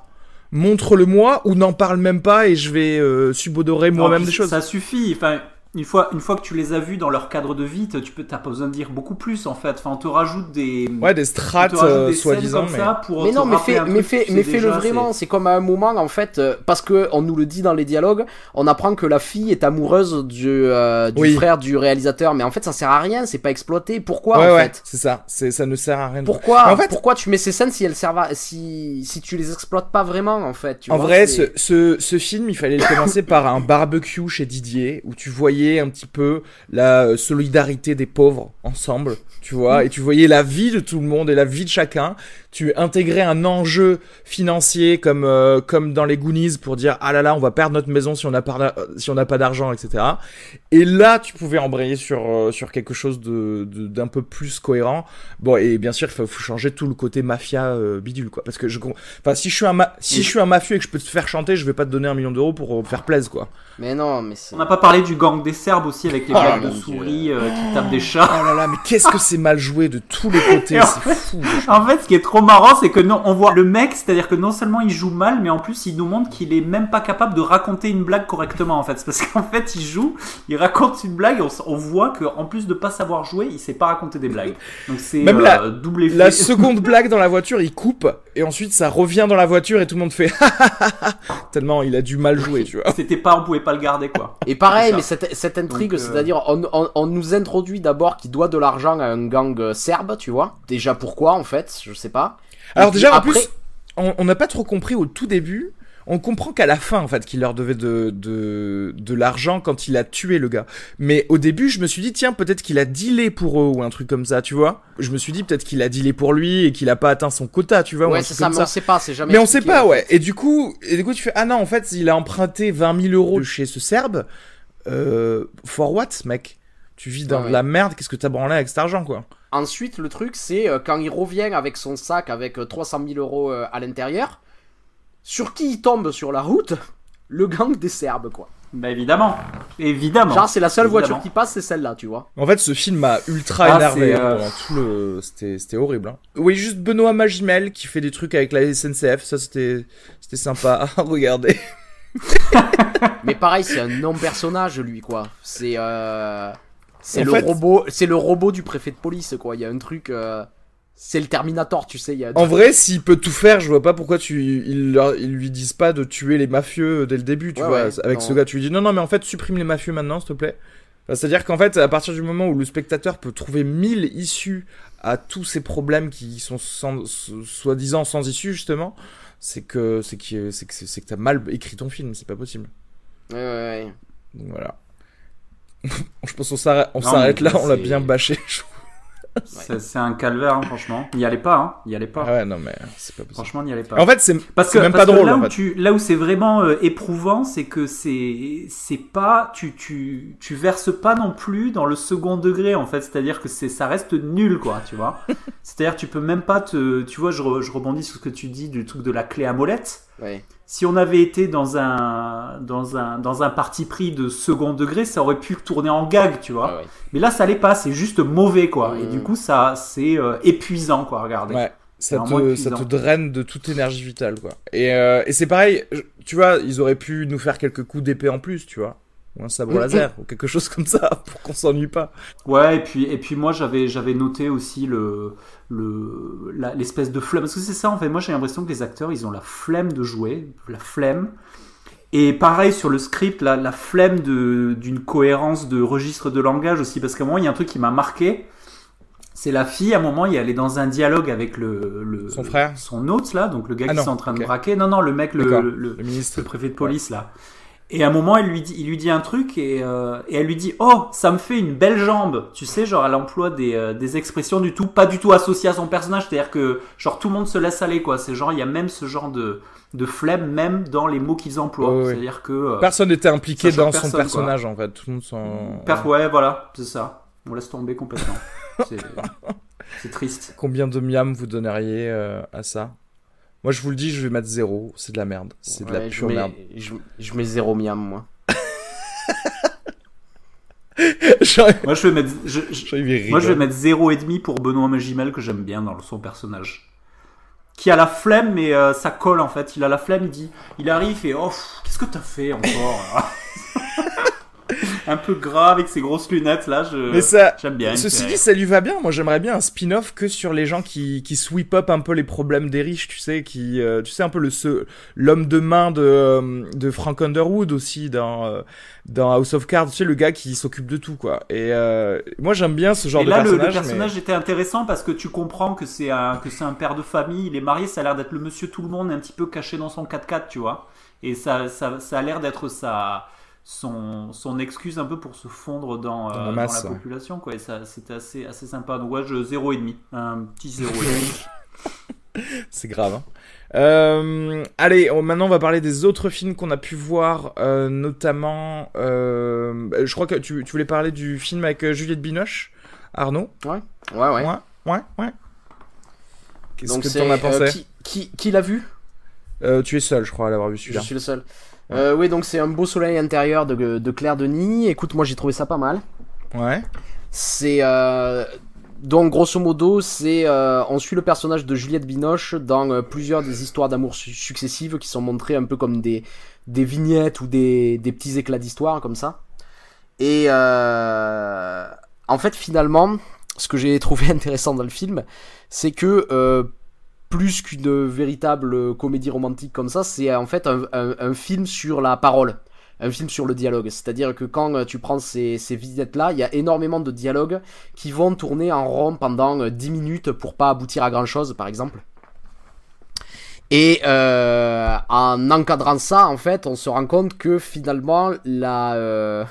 Montre-le-moi ou n'en parle même pas et je vais euh, subodorer moi-même des choses. Ça suffit. Enfin, une fois, une fois que tu les as vus dans leur cadre de vie, tu peux, t'as pas besoin de dire beaucoup plus en fait. Enfin, on te rajoute des. Ouais, des strates, euh, soi-disant, mais- ça pour Mais non, mais fais, mais fais, mais fais-le vraiment. c'est- comme à un moment, en fait, euh, parce que on nous le dit dans les dialogues, on apprend que la fille est amoureuse du, euh, du Oui. frère du réalisateur, mais en fait, ça sert à rien, c'est pas exploité. Pourquoi, ouais, en ouais, fait c'est ça. C'est, ça ne sert à rien. Pourquoi En fait- Pourquoi tu mets ces scènes si elles servent à- si, si tu les exploites pas vraiment, en fait tu En vois, vrai, ce, ce, ce film, il fallait le commencer par un barbecue chez Didier, où tu voyais un petit peu la euh, solidarité des pauvres ensemble, tu vois, et tu voyais la vie de tout le monde et la vie de chacun. Tu intégrais un enjeu financier comme, euh, comme dans les Goonies pour dire ah là là, on va perdre notre maison si on n'a pas, si on pas d'argent, etc. Et là, tu pouvais embrayer sur, euh, sur quelque chose de, d'un peu plus cohérent. Bon, et bien sûr, il faut, changer tout le côté mafia euh, bidule, quoi. Parce que je, enfin, si je suis un, si je suis un mafieux et que je peux te faire chanter, je vais pas te donner un million d'euros pour euh, faire plaisir, quoi. Mais non, mais c'est. On n'a pas parlé du gang des Serbes aussi avec les Oh, blagues de souris euh, qui tapent des chats. Oh là là, mais qu'est-ce que c'est mal joué de tous les côtés, c'est fou. En fait, ce qui est trop marrant, c'est que non, on voit le mec, c'est-à-dire que non seulement il joue mal, mais en plus il nous montre qu'il est même pas capable de raconter une blague correctement. En fait, c'est parce qu'en fait il joue, il raconte une blague, et on, voit que en plus de pas savoir jouer, il sait pas raconter des blagues. Donc c'est Même euh, la- double effet. La seconde blague dans la voiture, il coupe, et ensuite ça revient dans la voiture et tout le monde fait tellement il a du mal jouer, tu vois. C'était pas, on pouvait pas le garder quoi. Et pareil, mais cette, cette intrigue, euh, c'est-à-dire, on, on, on nous introduit d'abord qu'il doit de l'argent à un gang euh, serbe, tu vois. Déjà pourquoi, en fait, je sais pas. Et Alors puis déjà, en après- plus, on n'a pas trop compris au tout début. On comprend qu'à la fin, en fait, qu'il leur devait de, de, de l'argent quand il a tué le gars. Mais au début, je me suis dit, tiens, peut-être qu'il a dealé pour eux ou un truc comme ça, tu vois. Je me suis dit, peut-être qu'il a dealé pour lui et qu'il a pas atteint son quota, tu vois. Ouais, c'est ça, mais on sait pas, c'est jamais Mais on sait pas, en ouais. Et du coup, et du coup, tu fais, ah non, en fait, il a emprunté 20 000 euros chez ce Serbe. Euh, for what, mec? Tu vis dans Ouais, de la merde, qu'est-ce que t'as branlé avec cet argent, quoi? Ensuite, le truc, c'est euh, quand il revient avec son sac avec euh, 300 000 euros euh, à l'intérieur, sur qui il tombe sur la route Le gang des Serbes, quoi. Bah évidemment, évidemment. Genre, c'est la seule voiture qui passe, c'est celle-là, tu vois. En fait, ce film m'a ultra Ah, énervé c'est, euh, pendant tout le. C'était, c'était horrible. Hein. Oui, juste Benoît Magimel qui fait des trucs avec la SNCF. Ça, c'était, c'était sympa à regarder. Mais pareil, c'est un non-personnage, lui, quoi. C'est euh... c'est En le fait- robot, c'est le robot du préfet de police, quoi. Il y a un truc, euh, c'est le Terminator, tu sais. Il y a un En vrai, s'il peut tout faire, je vois pas pourquoi tu, ils, leur- ils lui disent pas de tuer les mafieux dès le début, tu Ouais, vois. ouais, avec non. ce gars, tu lui dis non, non, mais en fait, supprime les mafieux maintenant, s'il te plaît. Enfin, C'est-à-dire qu'en fait, à partir du moment où le spectateur peut trouver mille issues à tous ces problèmes qui sont soi-disant sans issue, justement, c'est que c'est que c'est que c'est que t'as mal écrit ton film, c'est pas possible. Ouais, ouais, ouais. Donc voilà. je pense qu'on s'arrête, là, on l'a bien bâché. C'est c'est un calvaire, hein, franchement. Il y allait pas, hein. Il y allait pas. Ah ouais, non mais c'est pas possible. Franchement, il n'y allait pas. En fait, c'est Parce que, même parce pas que drôle. là en où fait. tu là où c'est vraiment euh, éprouvant, c'est que c'est c'est pas tu tu tu verses pas non plus dans le second degré en fait, c'est-à-dire que c'est ça reste nul quoi, tu vois. c'est-à-dire tu peux même pas te tu vois je, re- je rebondis sur ce que tu dis du truc de la clé à molette. ouais. Si on avait été dans un dans un dans un parti pris de second degré, ça aurait pu tourner en gag, tu vois. Ouais. Mais là ça l'est pas, c'est juste mauvais quoi. Et Mm. du coup ça c'est euh, épuisant quoi, regardez. Ouais. ça te, ça te draine de toute énergie vitale, quoi. Et, euh, et c'est pareil, tu vois, ils auraient pu nous faire quelques coups d'épée en plus, tu vois. Ou un sabre laser, ou quelque chose comme ça, pour qu'on s'ennuie pas. Ouais, et puis, et puis moi j'avais, j'avais noté aussi le, le, l'espèce de flemme. Parce que c'est ça en fait, moi j'ai l'impression que les acteurs ils ont la flemme de jouer, la flemme. Et pareil sur le script, la, la flemme de, d'une cohérence de registre de langage aussi. Parce qu'à un moment il y a un truc qui m'a marqué. C'est la fille, à un moment, elle est dans un dialogue avec le, le Son frère son hôte là, donc le gars Ah qui est en train de braquer. Non, non, le mec, le, le, le ministre. le préfet de police là. Et à un moment, elle lui dit, il lui dit un truc et, euh, et elle lui dit Oh, ça me fait une belle jambe. Tu sais, genre, elle emploie des, euh, des expressions du tout, pas du tout associées à son personnage. C'est-à-dire que, genre, tout le monde se laisse aller, quoi. C'est genre, il y a même ce genre de, de flemme, même dans les mots qu'ils emploient. C'est-à-dire que. euh, Personne n'était impliqué dans son personnage, en fait. Tout le monde s'en. ouais, voilà, c'est ça. On laisse tomber complètement. c'est, triste. Combien de miam vous donneriez à ça? Moi, je vous le dis, je vais mettre zéro. C'est de la merde. C'est de la Ouais, je pure mets, merde. Je, je mets zéro miam, moi. Moi, je vais mettre. je- je- Moi, je vais mettre 0,5 pour Benoît Magimel, que j'aime bien dans son personnage. Qui a la flemme, mais euh, ça colle en fait. Il a la flemme, il dit. Il arrive, il fait Oh, qu'est-ce que t'as fait encore? Un peu gras avec ses grosses lunettes là. Je... Mais ça, J'aime bien. Ceci dit, ça lui va bien. Moi, j'aimerais bien un spin-off que sur les gens qui, qui sweep up un peu les problèmes des riches, tu sais, qui, euh, tu sais, un peu le ce- l'homme de main de, euh, de Frank Underwood aussi dans, euh, dans House of Cards, tu sais, le gars qui s'occupe de tout, quoi. Et euh, moi, j'aime bien ce genre Et de là, le, le personnage. personnage était intéressant parce que tu comprends que c'est un, que c'est un père de famille, il est marié, ça a l'air d'être le monsieur tout le monde, un petit peu caché dans son 4x4, tu vois. Et ça, ça, ça a l'air d'être sa, son, son excuse un peu pour se fondre dans, euh, Dans la dans masse, la ouais. population, quoi. Et ça, c'était assez, assez sympa. Donc, ouais, je 0,5. Un petit 0,5. mais c'est grave. hein. Euh, allez, on- maintenant on va parler des autres films qu'on a pu voir, euh, notamment. euh, je crois que tu, tu voulais parler du film avec euh, Juliette Binoche, Arnaud? Ouais, ouais. Ouais, ouais, ouais. Qu'est-ce Donc que t'en as euh, pensé? qui, qui, qui l'a vu? Euh, Tu es seul, je crois, à l'avoir vu Je celui-là. suis le seul. Euh, oui, donc c'est un beau soleil intérieur de, de Claire Denis. Écoute, moi j'ai trouvé ça pas mal. Ouais. C'est euh, donc grosso modo, c'est euh, on suit le personnage de Juliette Binoche dans plusieurs des histoires d'amour su- successives qui sont montrées un peu comme des des vignettes ou des des petits éclats d'histoire comme ça. Et en fait, finalement, ce que j'ai trouvé intéressant dans le film, c'est que plus qu'une véritable comédie romantique comme ça, c'est en fait un, film sur la parole, un film sur le dialogue. C'est-à-dire que quand euh, tu prends ces, ces vignettes-là, il y a énormément de dialogues qui vont tourner en rond pendant euh, 10 minutes pour pas aboutir à grand-chose, par exemple. Et euh, en encadrant ça, en fait, on se rend compte que finalement, euh,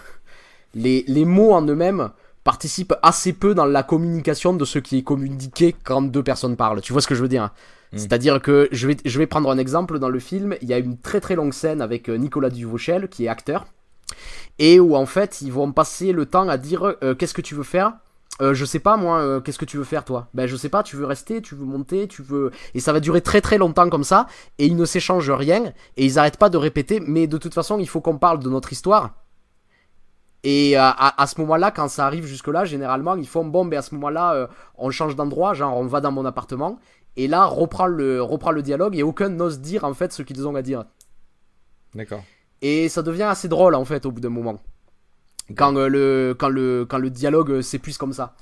les mots en eux-mêmes participent assez peu dans la communication de ce qui est communiqué quand deux personnes parlent. Tu vois ce que je veux dire hein Mm. C'est-à-dire que je vais, je vais prendre un exemple dans le film. Il y a une très très longue scène avec euh, Nicolas Duvauchel, qui est acteur, et où en fait ils vont passer le temps à dire euh, qu'est-ce que tu veux faire? Euh, je sais pas moi, euh, qu'est-ce que tu veux faire toi? Ben je sais pas, tu veux rester, tu veux monter, tu veux... Et ça va durer très très longtemps comme ça, et ils ne s'échangent rien, et ils arrêtent pas de répéter, mais de toute façon il faut qu'on parle de notre histoire. Et euh, à, à ce moment-là, quand ça arrive jusque-là, généralement ils font bon, ben à ce moment-là, euh, on change d'endroit, genre on va dans mon appartement, et là reprend le, reprend le dialogue, et aucun n'ose dire en fait ce qu'ils ont à dire. D'accord. Et ça devient assez drôle en fait au bout d'un moment. Quand, euh, le, quand, le, quand le dialogue s'épuise comme ça.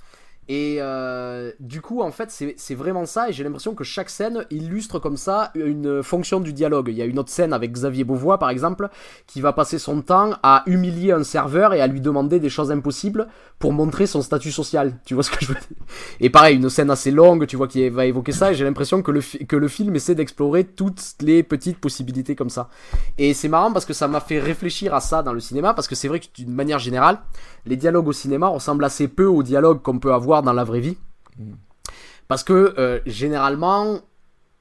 Et euh, du coup, en fait, c'est vraiment ça. Et j'ai l'impression que chaque scène illustre comme ça une fonction du dialogue. Il y a une autre scène avec Xavier Beauvois, par exemple, qui va passer son temps à humilier un serveur et à lui demander des choses impossibles pour montrer son statut social. Tu vois ce que je veux dire? Et pareil, une scène assez longue, tu vois, qui va évoquer ça. Et j'ai l'impression que le, que le film essaie d'explorer toutes les petites possibilités comme ça. Et c'est marrant parce que ça m'a fait réfléchir à ça dans le cinéma, parce que c'est vrai que d'une manière générale, les dialogues au cinéma ressemblent assez peu aux dialogues qu'on peut avoir dans la vraie vie. Parce que euh, généralement,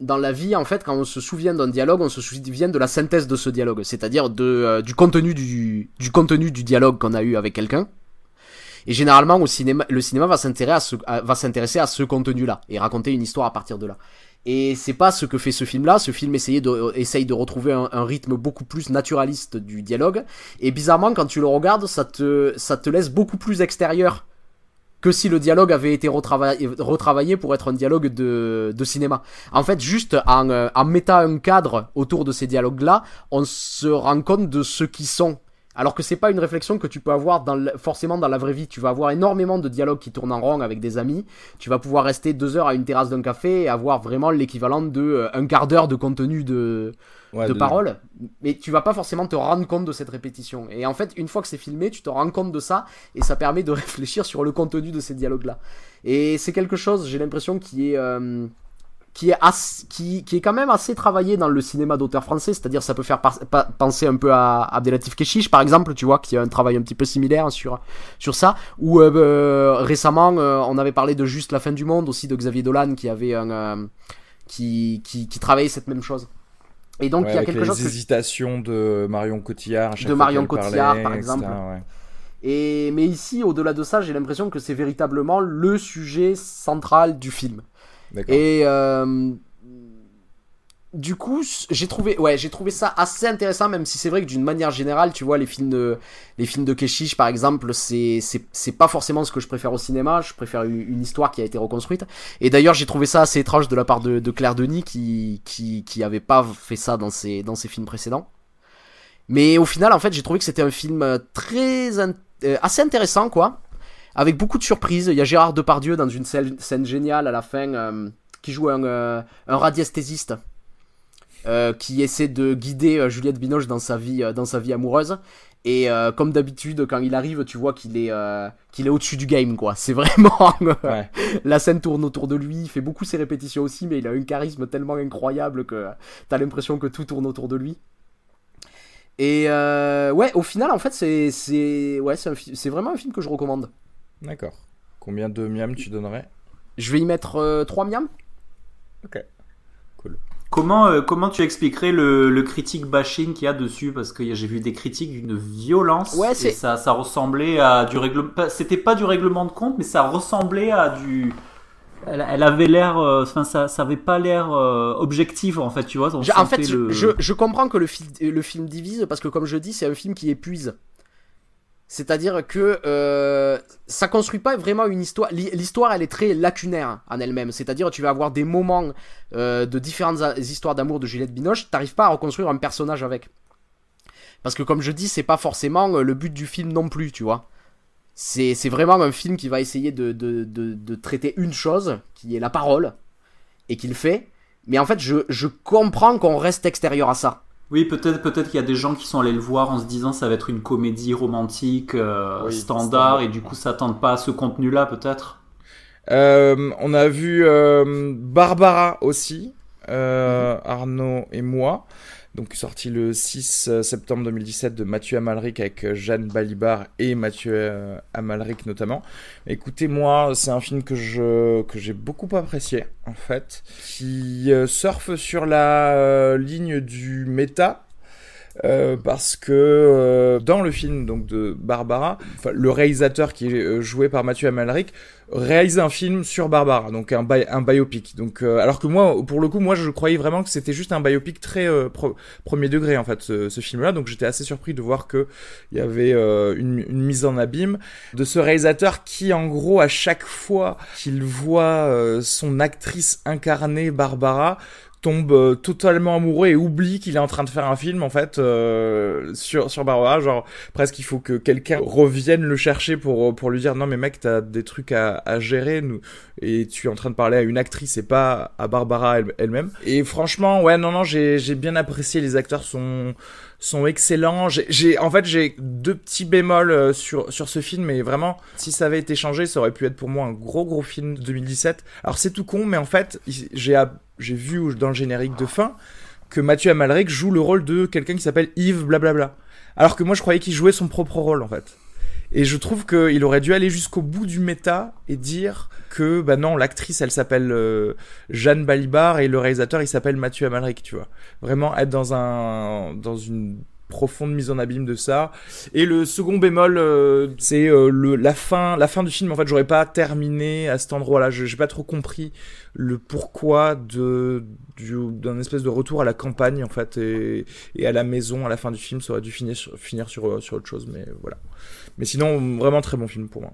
dans la vie, en fait, quand on se souvient d'un dialogue, on se souvient de la synthèse de ce dialogue, c'est-à-dire de, euh, du contenu du, du contenu du dialogue qu'on a eu avec quelqu'un. Et généralement, au cinéma, le cinéma va s'intéresser à ce, à- va s'intéresser à ce contenu-là et raconter une histoire à partir de là. Et c'est pas ce que fait ce film-là. Ce film essayait de, essaye de retrouver un, un rythme beaucoup plus naturaliste du dialogue. Et bizarrement, quand tu le regardes, ça te, ça te laisse beaucoup plus extérieur que si le dialogue avait été retravaillé, pour être un dialogue de, de cinéma. En fait, juste en, euh, en mettant un cadre autour de ces dialogues-là, on se rend compte de ce qu'ils sont. Alors que c'est pas une réflexion que tu peux avoir dans le- forcément dans la vraie vie. Tu vas avoir énormément de dialogues qui tournent en rond avec des amis. Tu vas pouvoir rester deux heures à une terrasse d'un café et avoir vraiment l'équivalent de euh, un quart d'heure de contenu de, Ouais, de parole. Mais tu vas pas forcément te rendre compte de cette répétition. Et en fait, une fois que c'est filmé, tu te rends compte de ça et ça permet de réfléchir sur le contenu de ces dialogues-là. Et c'est quelque chose, j'ai l'impression, qui est euh, qui est, as- qui, qui est quand même assez travaillé dans le cinéma d'auteur français, c'est-à-dire ça peut faire par- pa- penser un peu à Abdelatif Keshish par exemple, tu vois, qui a un travail un petit peu similaire sur, sur ça, ou euh, euh, récemment euh, on avait parlé de Juste la fin du monde aussi de Xavier Dolan qui avait un, qui, qui, qui travaillait cette même chose. Et donc Ouais, il y a quelque les chose que hésitations de Marion Cotillard. De Marion Cotillard, parlait, par etc., exemple. ouais. Et mais ici, au-delà de ça, j'ai l'impression que c'est véritablement le sujet central du film. Et euh, du coup, j'ai trouvé, ouais, j'ai trouvé ça assez intéressant, même si c'est vrai que d'une manière générale, tu vois, les films de, les films de Keshish, par exemple, c'est, c'est, pas forcément ce que je préfère au cinéma. Je préfère une, histoire qui a été reconstruite. Et d'ailleurs, j'ai trouvé ça assez étrange de la part de, Claire Denis, qui, qui, qui avait pas fait ça dans ses, dans ses films précédents. Mais au final, en fait, j'ai trouvé que c'était un film euh, très, euh, assez intéressant, quoi. Avec beaucoup de surprises. Il y a Gérard Depardieu dans une scène, scène géniale à la fin, euh, qui joue un, euh, un radiesthésiste. euh, qui essaie de guider Juliette Binoche dans sa vie, dans sa vie amoureuse. Et comme d'habitude, quand il arrive, tu vois qu'il est, qu'il est au-dessus du game, quoi. C'est vraiment. Ouais. La scène tourne autour de lui, il fait beaucoup ses répétitions aussi, mais il a un charisme tellement incroyable que t'as l'impression que tout tourne autour de lui. Et euh, ouais, au final, en fait, c'est c'est ouais, c'est vraiment un film que je recommande. D'accord. Combien de miam tu donnerais? Je vais y mettre euh, 3 miams. Comment, euh, comment tu expliquerais le, le critique bashing qu'il y a dessus? Parce que j'ai vu des critiques d'une violence. Ouais, et c'est- ça, ça ressemblait à du règlement. C'était pas du règlement de compte, mais ça ressemblait à du. Elle, elle avait l'air. euh, Enfin, ça, ça avait pas l'air euh, objectif en fait, tu vois. en fait, je, le- je, je comprends que le, fil- le film divise parce que, comme je dis, c'est un film qui épuise. C'est-à-dire que euh, ça construit pas vraiment une histoire. L'hi- L'histoire, elle est très lacunaire en elle-même. C'est-à-dire, tu vas avoir des moments euh, de différentes histoires d'amour de Juliette Binoche. T'arrives pas à reconstruire un personnage avec. Parce que, comme je dis, c'est pas forcément euh, le but du film non plus, tu vois. C'est c'est vraiment un film qui va essayer de, de, de, de traiter une chose, qui est la parole, et qu'il fait. Mais en fait, je, je comprends qu'on reste extérieur à ça. Oui, peut-être peut-être qu'il y a des gens qui sont allés le voir en se disant ça va être une comédie romantique euh, Oui, standard et du coup s'attendent pas à ce contenu-là peut-être? Euh, on a vu euh, Barbara aussi, euh, Arnaud et moi. Donc sorti le 6 septembre 2017 de Mathieu Amalric avec euh, Jeanne Balibar et Mathieu euh, Amalric notamment. Écoutez, moi, c'est un film que je que j'ai beaucoup apprécié en fait, qui euh, surfe sur la euh, ligne du méta. Euh, parce que euh, dans le film donc de Barbara, le réalisateur qui est euh, joué par Mathieu Amalric réaliser un film sur Barbara, donc un, bi- un biopic. Donc, euh, alors que moi, pour le coup, moi, je croyais vraiment que c'était juste un biopic très euh, premier degré en fait, ce, film-là. Donc, j'étais assez surpris de voir que il y avait une, une mise en abîme de ce réalisateur qui, en gros, à chaque fois qu'il voit son actrice incarnée Barbara tombe euh, totalement amoureux et oublie qu'il est en train de faire un film en fait euh, sur sur Barbara. Genre presque il faut que quelqu'un revienne le chercher pour pour lui dire non mais mec t'as des trucs à, à gérer. Nous et tu es en train de parler à une actrice et pas à Barbara elle- elle-même. Et franchement ouais non non j'ai j'ai bien apprécié. Les acteurs sont sont excellents. J'ai en fait j'ai deux petits bémols euh, sur sur ce film mais vraiment si ça avait été changé ça aurait pu être pour moi un gros gros film de 2017 alors c'est tout con mais en fait j'ai j'ai vu dans le générique de fin que Mathieu Amalric joue le rôle de quelqu'un qui s'appelle Yves blablabla. Alors que moi je croyais qu'il jouait son propre rôle en fait. Et je trouve qu'il aurait dû aller jusqu'au bout du méta et dire que bah non l'actrice elle s'appelle euh, Jeanne Balibar et le réalisateur il s'appelle Mathieu Amalric tu vois. Vraiment être dans un dans une profonde mise en abîme de ça. Et le second bémol, euh, c'est euh, le la fin, la fin du film. En fait, j'aurais pas terminé à cet endroit-là. J'ai pas trop compris le pourquoi de du- d'un espèce de retour à la campagne en fait et, à la maison à la fin du film. Ça aurait dû finir sur, finir sur sur autre chose, mais voilà. Mais sinon, vraiment très bon film pour moi.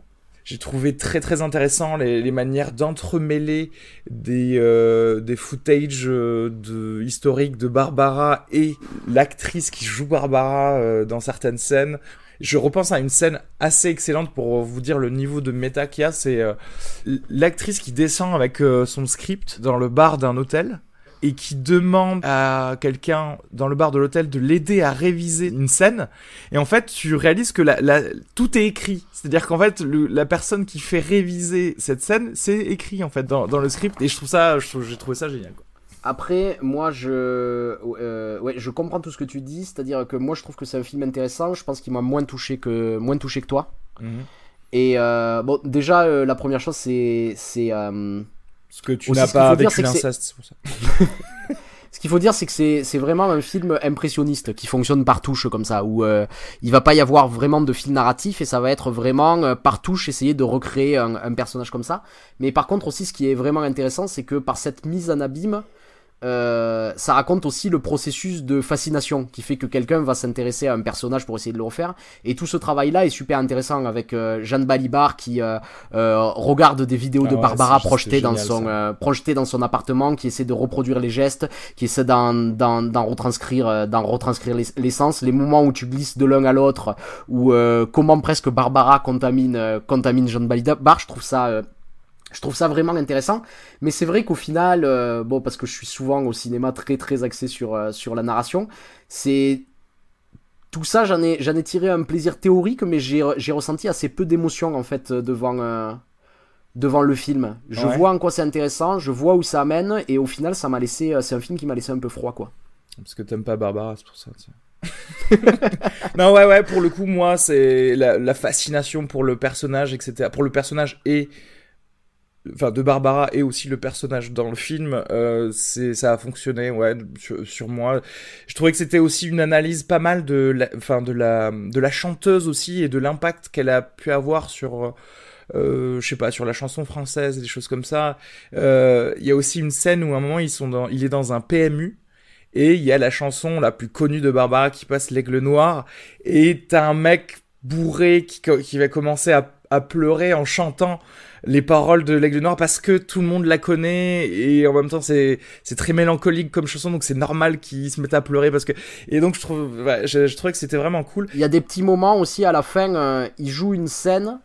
J'ai trouvé très très intéressant les, manières d'entremêler des euh, des footage euh, historiques de Barbara et l'actrice qui joue Barbara euh, dans certaines scènes. Je repense à une scène assez excellente pour vous dire le niveau de méta qu'il y a. C'est euh, l'actrice qui descend avec son script dans le bar d'un hôtel et qui demande à quelqu'un dans le bar de l'hôtel de l'aider à réviser une scène. Et en fait, tu réalises que la, la- tout est écrit. C'est-à-dire qu'en fait, le- la personne qui fait réviser cette scène, c'est écrit en fait dans, dans le script. Et je trouve ça, j'ai trouvé ça génial. Quoi. Après, moi, je, euh, ouais, je comprends tout ce que tu dis, c'est-à-dire que moi, je trouve que c'est un film intéressant. Je pense qu'il m'a moins touché que moins touché que toi. Et euh, bon, déjà, euh, la première chose, c'est, c'est, Ce que tu n'as pas faut dire, vécu c'est que c'est- l'inceste. Ce qu'il faut dire, c'est que c'est c'est vraiment un film impressionniste qui fonctionne par touche comme ça, où euh, il va pas y avoir vraiment de fil narratif et ça va être vraiment euh, par touche essayer de recréer un, un personnage comme ça. Mais par contre aussi, ce qui est vraiment intéressant, c'est que par cette mise en abîme, euh, ça raconte aussi le processus de fascination qui fait que quelqu'un va s'intéresser à un personnage pour essayer de le refaire. Et tout ce travail-là est super intéressant avec euh, Jeanne Balibar qui euh, euh, regarde des vidéos Ah de ouais, Barbara projetées dans son euh, projetées dans son appartement, qui essaie de reproduire les gestes, qui essaie d'en d'en d'en retranscrire d'en retranscrire l'es- l'essence, les moments où tu glisses de l'un à l'autre, ou euh, comment presque Barbara contamine contamine Jeanne Balibar. Je trouve ça euh, je trouve ça vraiment intéressant, mais c'est vrai qu'au final, euh, bon, parce que je suis souvent au cinéma très très axé sur, euh, sur la narration, c'est. Tout ça, j'en ai, j'en ai tiré un plaisir théorique, mais j'ai, j'ai ressenti assez peu d'émotion en fait euh, devant, euh, devant le film. Je Ouais. vois en quoi c'est intéressant, je vois où ça amène, et au final, ça m'a laissé, c'est un film qui m'a laissé un peu froid quoi. Parce que t'aimes pas Barbara, c'est pour ça. tiens. non, ouais, ouais, pour le coup, moi, c'est la, la fascination pour le personnage, etc. Pour le personnage et. Enfin, de Barbara et aussi le personnage dans le film, euh, c'est ça a fonctionné, ouais, sur, moi. Je trouvais que c'était aussi une analyse pas mal de la, enfin, de la, de la chanteuse aussi et de l'impact qu'elle a pu avoir sur. Euh, je sais pas sur la chanson française des choses comme ça. Euh, Il y a aussi une scène où à un moment ils sont il est dans un PMU et il y a la chanson la plus connue de Barbara qui passe l'aigle noir et t'as un mec bourré qui, qui va commencer à pleurer en chantant les paroles de l'aigle noir parce que tout le monde la connaît et en même temps c'est c'est très mélancolique comme chanson donc c'est normal qu'il se mette à pleurer parce que et donc je trouve ouais, je, je trouvais que c'était vraiment cool Il y a des petits moments aussi à la fin, euh, il joue une scène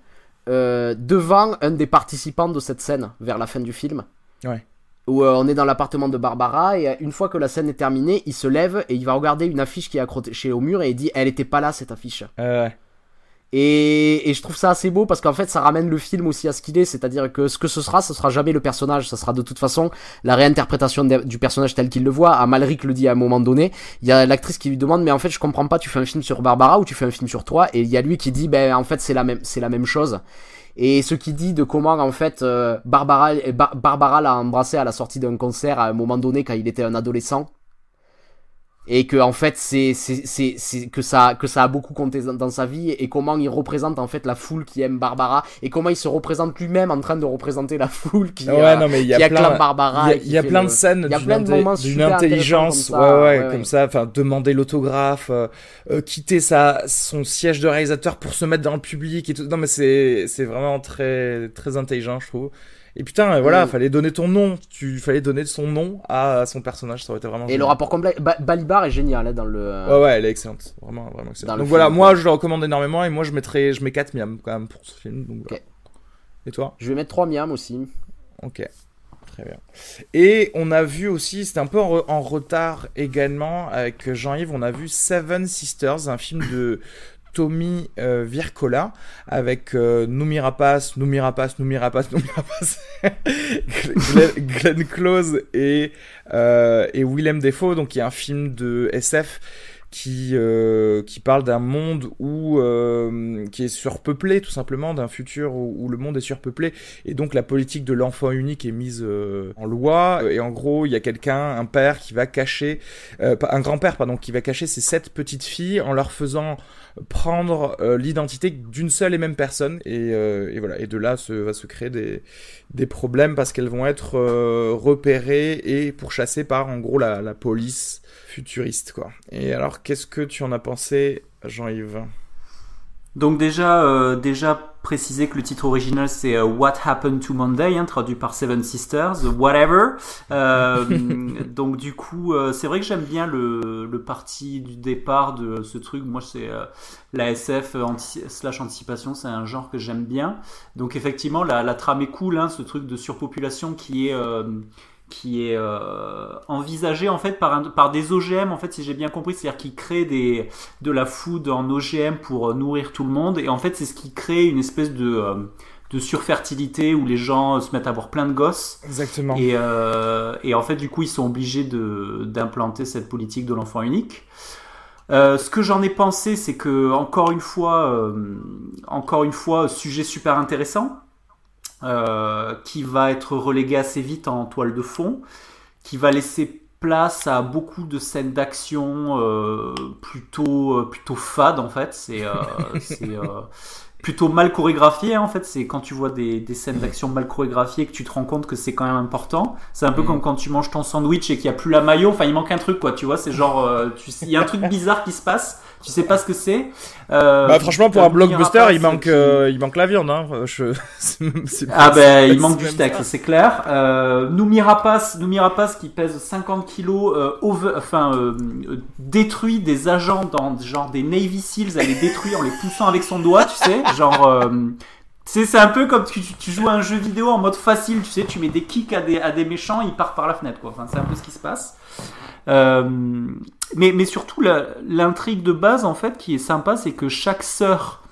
euh, devant un des participants de cette scène vers la fin du film. Ouais. Où euh, on est dans l'appartement de Barbara et une fois que la scène est terminée, il se lève et il va regarder une affiche qui est accrochée au mur et il dit elle était pas là cette affiche. Et, et je trouve ça assez beau parce qu'en fait ça ramène le film aussi à ce qu'il est, c'est-à-dire que ce que ce sera, ce sera jamais le personnage, ça sera de toute façon la réinterprétation du personnage tel qu'il le voit. Amalric le dit à un moment donné, il y a l'actrice qui lui demande mais en fait je comprends pas, tu fais un film sur Barbara ou tu fais un film sur toi? Et il y a lui qui dit ben en fait c'est la même c'est la même chose. Et ce qui dit de comment en fait euh, Barbara Bar- Barbara l'a embrassé à la sortie d'un concert à un moment donné quand il était un adolescent et que en fait c'est c'est c'est que ça que ça a beaucoup compté dans, sa vie et comment il représente en fait la foule qui aime Barbara et comment il se représente lui-même en train de représenter la foule qui ouais euh, non mais il y qui a acclame plein Barbara il y a, qui y plein le- de scènes d'une intelligence comme ça, ouais, ouais, ouais, ouais. comme ça enfin demander l'autographe euh, euh, quitter sa son siège de réalisateur pour se mettre dans le public et tout non mais c'est c'est vraiment très très intelligent je trouve et putain voilà Mm. fallait donner ton nom tu fallait donner son nom à son personnage ça aurait été vraiment et le rapport complet Ba- Balibar est génial hein, dans le Ouais, ouais, elle est excellente. Vraiment, vraiment excellente. Donc voilà, film, moi je le recommande énormément et moi je mettrais, je mets 4 miams quand même pour ce film. Donc, voilà. Ok. Et toi? Je vais mettre 3 miams aussi Ok. Très bien. Et on a vu aussi, c'était un peu en, re- en retard également avec Jean-Yves, on a vu Seven Sisters, un film de Tommy euh, Vircola avec euh, Noomi Rapace, Noomi Rapace, Noomi Rapace, Glenn Close et, euh, et Willem Dafoe, donc il y a un film de SF qui, euh, qui parle d'un monde où, euh, qui est surpeuplé tout simplement, d'un futur où, le monde est surpeuplé. Et donc la politique de l'enfant unique est mise en loi. Et en gros il y a quelqu'un, un père qui va cacher, un grand-père pardon, qui va cacher ses sept petites filles en leur faisant prendre euh, l'identité d'une seule et même personne. Et, euh, voilà. Et de là va se créer des, des problèmes parce qu'elles vont être euh, repérées et pourchassées par en gros la, la police futuriste quoi. Et alors qu'est-ce que tu en as pensé Jean-Yves? Donc déjà, déjà préciser que le titre original c'est euh, What Happened to Monday, hein, traduit par Seven Sisters, whatever. Euh, donc du coup, euh, c'est vrai que j'aime bien le, le parti du départ de ce truc. Moi, c'est euh, la SF anti slash anticipation, c'est un genre que j'aime bien. Donc effectivement, la, la trame est cool, hein, ce truc de surpopulation qui est euh, qui est euh, envisagé en fait par, un, par des OGM en fait si j'ai bien compris. C'est-à-dire qu'ils créent des de la food en OGM pour euh, nourrir tout le monde. Et en fait c'est ce qui crée une espèce de euh, de surfertilité où les gens se mettent à avoir plein de gosses. Exactement. et, euh, et en fait du coup ils sont obligés de d'implanter cette politique de l'enfant unique. Euh, ce que j'en ai pensé, c'est que encore une fois, euh, encore une fois, sujet super intéressant, euh, qui va être relégué assez vite en toile de fond, qui va laisser place à beaucoup de scènes d'action euh, plutôt euh, plutôt fades en fait. C'est euh, euh, plutôt mal chorégraphié en fait. C'est quand tu vois des, des scènes d'action mal chorégraphiées que tu te rends compte que c'est quand même important. C'est un peu Mm. comme quand tu manges ton sandwich et qu'il n'y a plus la maillot. Enfin, il manque un truc quoi. Tu vois, c'est genre euh, tu il y a un truc bizarre qui se passe. Tu sais pas ce que c'est. Euh, Bah, franchement, pour un blockbuster, il manque, qui- euh, il manque la viande. Hein. Je... c'est- c'est- Ah ben c'est- il manque c'est du steak, c'est clair. Euh, Noumi Rapace, Noumi Rapace qui pèse 50 kilos, euh, over- enfin détruit des agents dans genre des Navy Seals, elle les détruit en les poussant avec son doigt, tu sais, genre. euh, tu sais, c'est un peu comme tu, tu joues à un jeu vidéo en mode facile, tu sais, tu mets des kicks à des, à des méchants, ils partent par la fenêtre, quoi. Enfin, c'est un peu ce qui se passe. Euh, mais, mais surtout, la- l'intrigue de base, en fait, qui est sympa, c'est que chaque sœur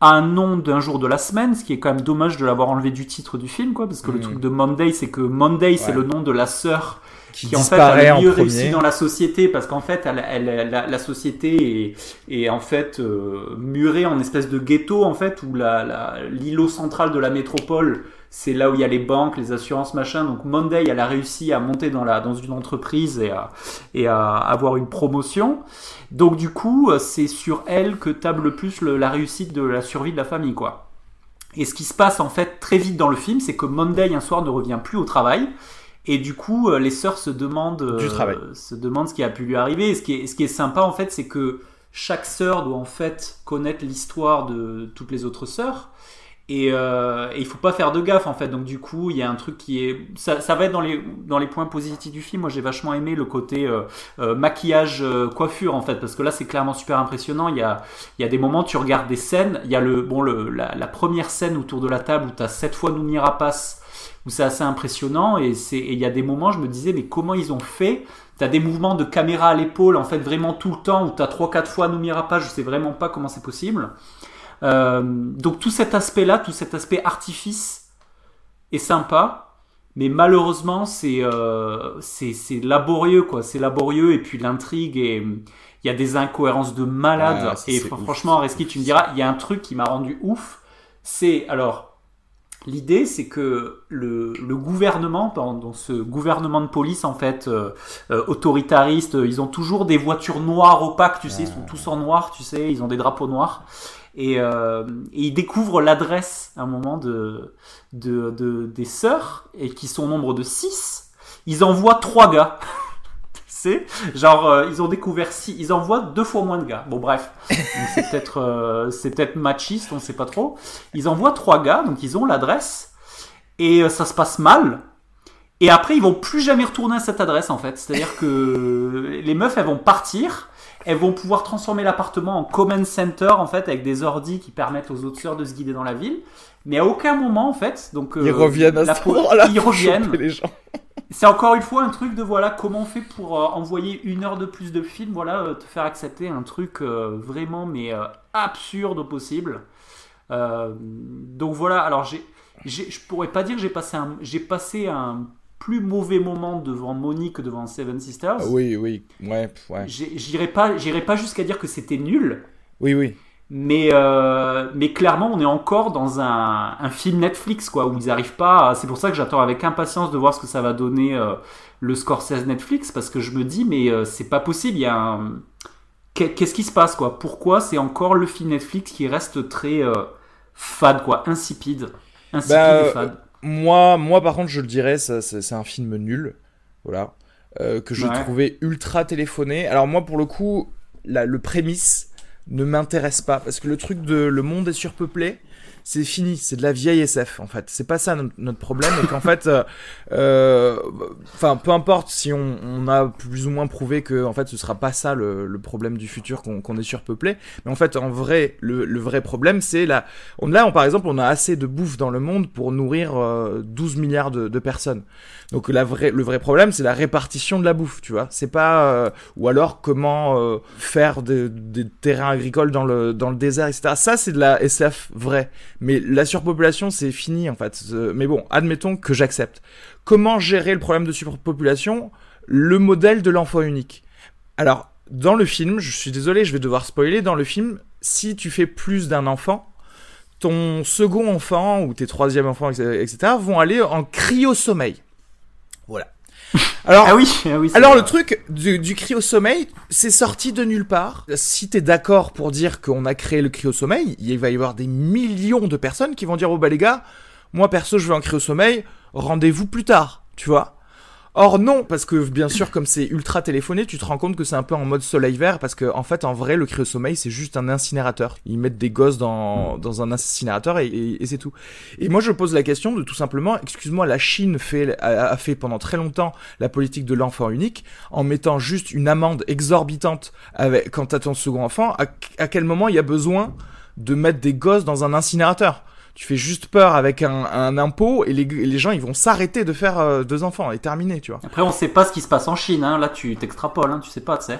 a un nom d'un jour de la semaine, ce qui est quand même dommage de l'avoir enlevé du titre du film, quoi, parce que le Mhm. truc de Monday, c'est que Monday, c'est le nom de la sœur Qui, qui en fait a le mieux réussi dans la société parce qu'en fait elle, elle- la, la société est, est en fait euh, murée en espèce de ghetto en fait où la- la- l'îlot central de la métropole c'est là où il y a les banques, les assurances, machin. Donc Monday, elle a réussi à monter dans, la, dans une entreprise et à, et à avoir une promotion. Donc du coup, c'est sur elle que table le plus le- la réussite de la survie de la famille, quoi. Et ce qui se passe en fait très vite dans le film, c'est que Monday un soir ne revient plus au travail. Et du coup, euh, les sœurs se demandent, euh, Du travail. se demandent ce qui a pu lui arriver. Et ce qui est, ce qui est sympa en fait, c'est que chaque sœur doit en fait connaître l'histoire de toutes les autres sœurs. Et, euh, et il faut pas faire de gaffe en fait. Donc du coup, il y a un truc qui est, ça, ça va être dans les dans les points positifs du film. Moi, j'ai vachement aimé le côté euh, euh, maquillage, euh, coiffure en fait, parce que là, c'est clairement super impressionnant. Il y a il y a des moments, tu regardes des scènes. Il y a le bon le la, première scène autour de la table où tu as sept fois Noumi Rapace, où c'est assez impressionnant. Et c'est il y a des moments, je me disais mais comment ils ont fait? T'as des mouvements de caméra à l'épaule, en fait, vraiment tout le temps, où t'as 3-4 fois Noumi Rapace, je sais vraiment pas comment c'est possible. Euh, donc tout cet aspect-là, tout cet aspect artifice est sympa, mais malheureusement c'est euh, c'est laborieux quoi, c'est laborieux et puis l'intrigue et il y a des incohérences de malade Ah, et c'est fr- ouf. franchement Reski tu me diras, il y a un truc qui m'a rendu ouf, c'est alors L'idée, c'est que le, le gouvernement, dans, dans ce gouvernement de police en fait euh, euh, autoritariste, ils ont toujours des voitures noires opaques, tu sais, ils sont tous en noir, tu sais, ils ont des drapeaux noirs. Et, euh, et ils découvrent l'adresse à un moment de, de, de- des sœurs, et qui sont au nombre de 6. Ils envoient trois gars. C'est genre euh, ils ont découvert six, ils envoient deux fois moins de gars. Bon bref, c'est peut-être euh, c'est peut-être machiste, on sait pas trop. Ils envoient trois gars, donc ils ont l'adresse et euh, ça se passe mal. Et après ils vont plus jamais retourner à cette adresse en fait. C'est-à-dire que les meufs elles vont partir, elles vont pouvoir transformer l'appartement en command center en fait avec des ordis qui permettent aux autres sœurs de se guider dans la ville. Mais à aucun moment en fait, donc Ils euh, reviennent à la ce moment-là ils reviennent. les gens. C'est encore une fois un truc de voilà comment on fait pour euh, envoyer une heure de plus de film, voilà, euh, te faire accepter un truc euh, vraiment mais absurde au possible. Donc voilà, alors j'ai, j'ai, je pourrais pas dire que j'ai passé un, j'ai passé un plus mauvais moment devant Monique que devant Seven Sisters. Ah Oui, oui, ouais, ouais. J'irai pas, j'irai pas jusqu'à dire que c'était nul, Oui, oui. mais, euh, mais clairement, on est encore dans un, un film Netflix, quoi, où ils arrivent pas. à- C'est pour ça que j'attends avec impatience de voir ce que ça va donner euh, le Scorsese Netflix, parce que je me dis, mais euh, c'est pas possible. Il y a un... Qu'est- Qu'est-ce qui se passe, quoi? Pourquoi c'est encore le film Netflix qui reste très euh, fade, quoi, insipide, insipide Bah, et fade. Moi, moi, par contre, je le dirais, ça, c'est un film nul. Voilà. Euh, que Ouais. trouvé ultra téléphoné. Alors, moi, pour le coup, la- le prémisse ne m'intéresse pas. Parce que le truc de le monde est surpeuplé, c'est fini, c'est de la vieille SF en fait. C'est pas ça notre, problème, et qu'en fait, euh, euh, enfin, peu importe si on, on, a plus ou moins prouvé que en fait ce sera pas ça le, le problème du futur qu'on est surpeuplé, mais en fait en vrai, le, le vrai problème c'est là, on, là on, par exemple on a assez de bouffe dans le monde pour nourrir euh, 12 milliards de, de, personnes. Donc la vraie, le vrai problème c'est la répartition de la bouffe, tu vois. C'est pas euh, ou alors comment faire des, des terrains agricoles dans le dans le désert, etc. Ça c'est de la SF vraie. Mais la surpopulation, c'est fini en fait. Mais bon, admettons que j'accepte. Comment gérer le problème de surpopulation? Le modèle de l'enfant unique. Alors, dans le film, je suis désolé, je vais devoir spoiler, dans le film, si tu fais plus d'un enfant, ton second enfant ou tes troisième enfants, etc., vont aller en cryo-sommeil. Alors, ah oui, ah oui alors le truc du, du cryo-sommeil, c'est sorti de nulle part. Si t'es d'accord pour dire qu'on a créé le cryo-sommeil, il va y avoir des millions de personnes qui vont dire oh bah les gars, moi perso je veux un cryo-sommeil, rendez-vous plus tard, tu vois. Or non, parce que bien sûr, comme c'est ultra téléphoné, tu te rends compte que c'est un peu en mode soleil vert, parce que en fait, en vrai, le cryo-sommeil, c'est juste un incinérateur. Ils mettent des gosses dans, dans un incinérateur et, et, et c'est tout. Et moi, je pose la question de tout simplement, excuse-moi, la Chine fait, a, a, fait pendant très longtemps la politique de l'enfant unique, en mettant juste une amende exorbitante avec, quand t'as ton second enfant, à, à quel moment il y a besoin de mettre des gosses dans un incinérateur? Tu fais juste peur avec un, un impôt et les, les, gens ils vont s'arrêter de faire euh, deux enfants et terminer, tu vois. Après, on sait pas ce qui se passe en Chine, hein. là tu t'extrapoles, hein. tu sais pas, tu sais.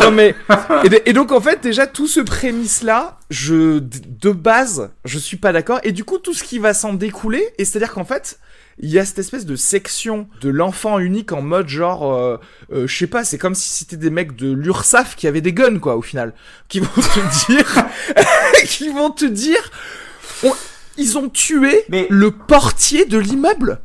non mais et, et, donc en fait déjà tout ce prémisse là, je de base je suis pas d'accord et du coup tout ce qui va s'en découler et c'est à dire qu'en fait il y a cette espèce de section de l'enfant unique en mode genre, euh, euh, je sais pas, c'est comme si c'était des mecs de l'URSAF qui avaient des guns quoi au final, qui vont te dire, qui vont te dire, on, ils ont tué Mais... le portier de l'immeuble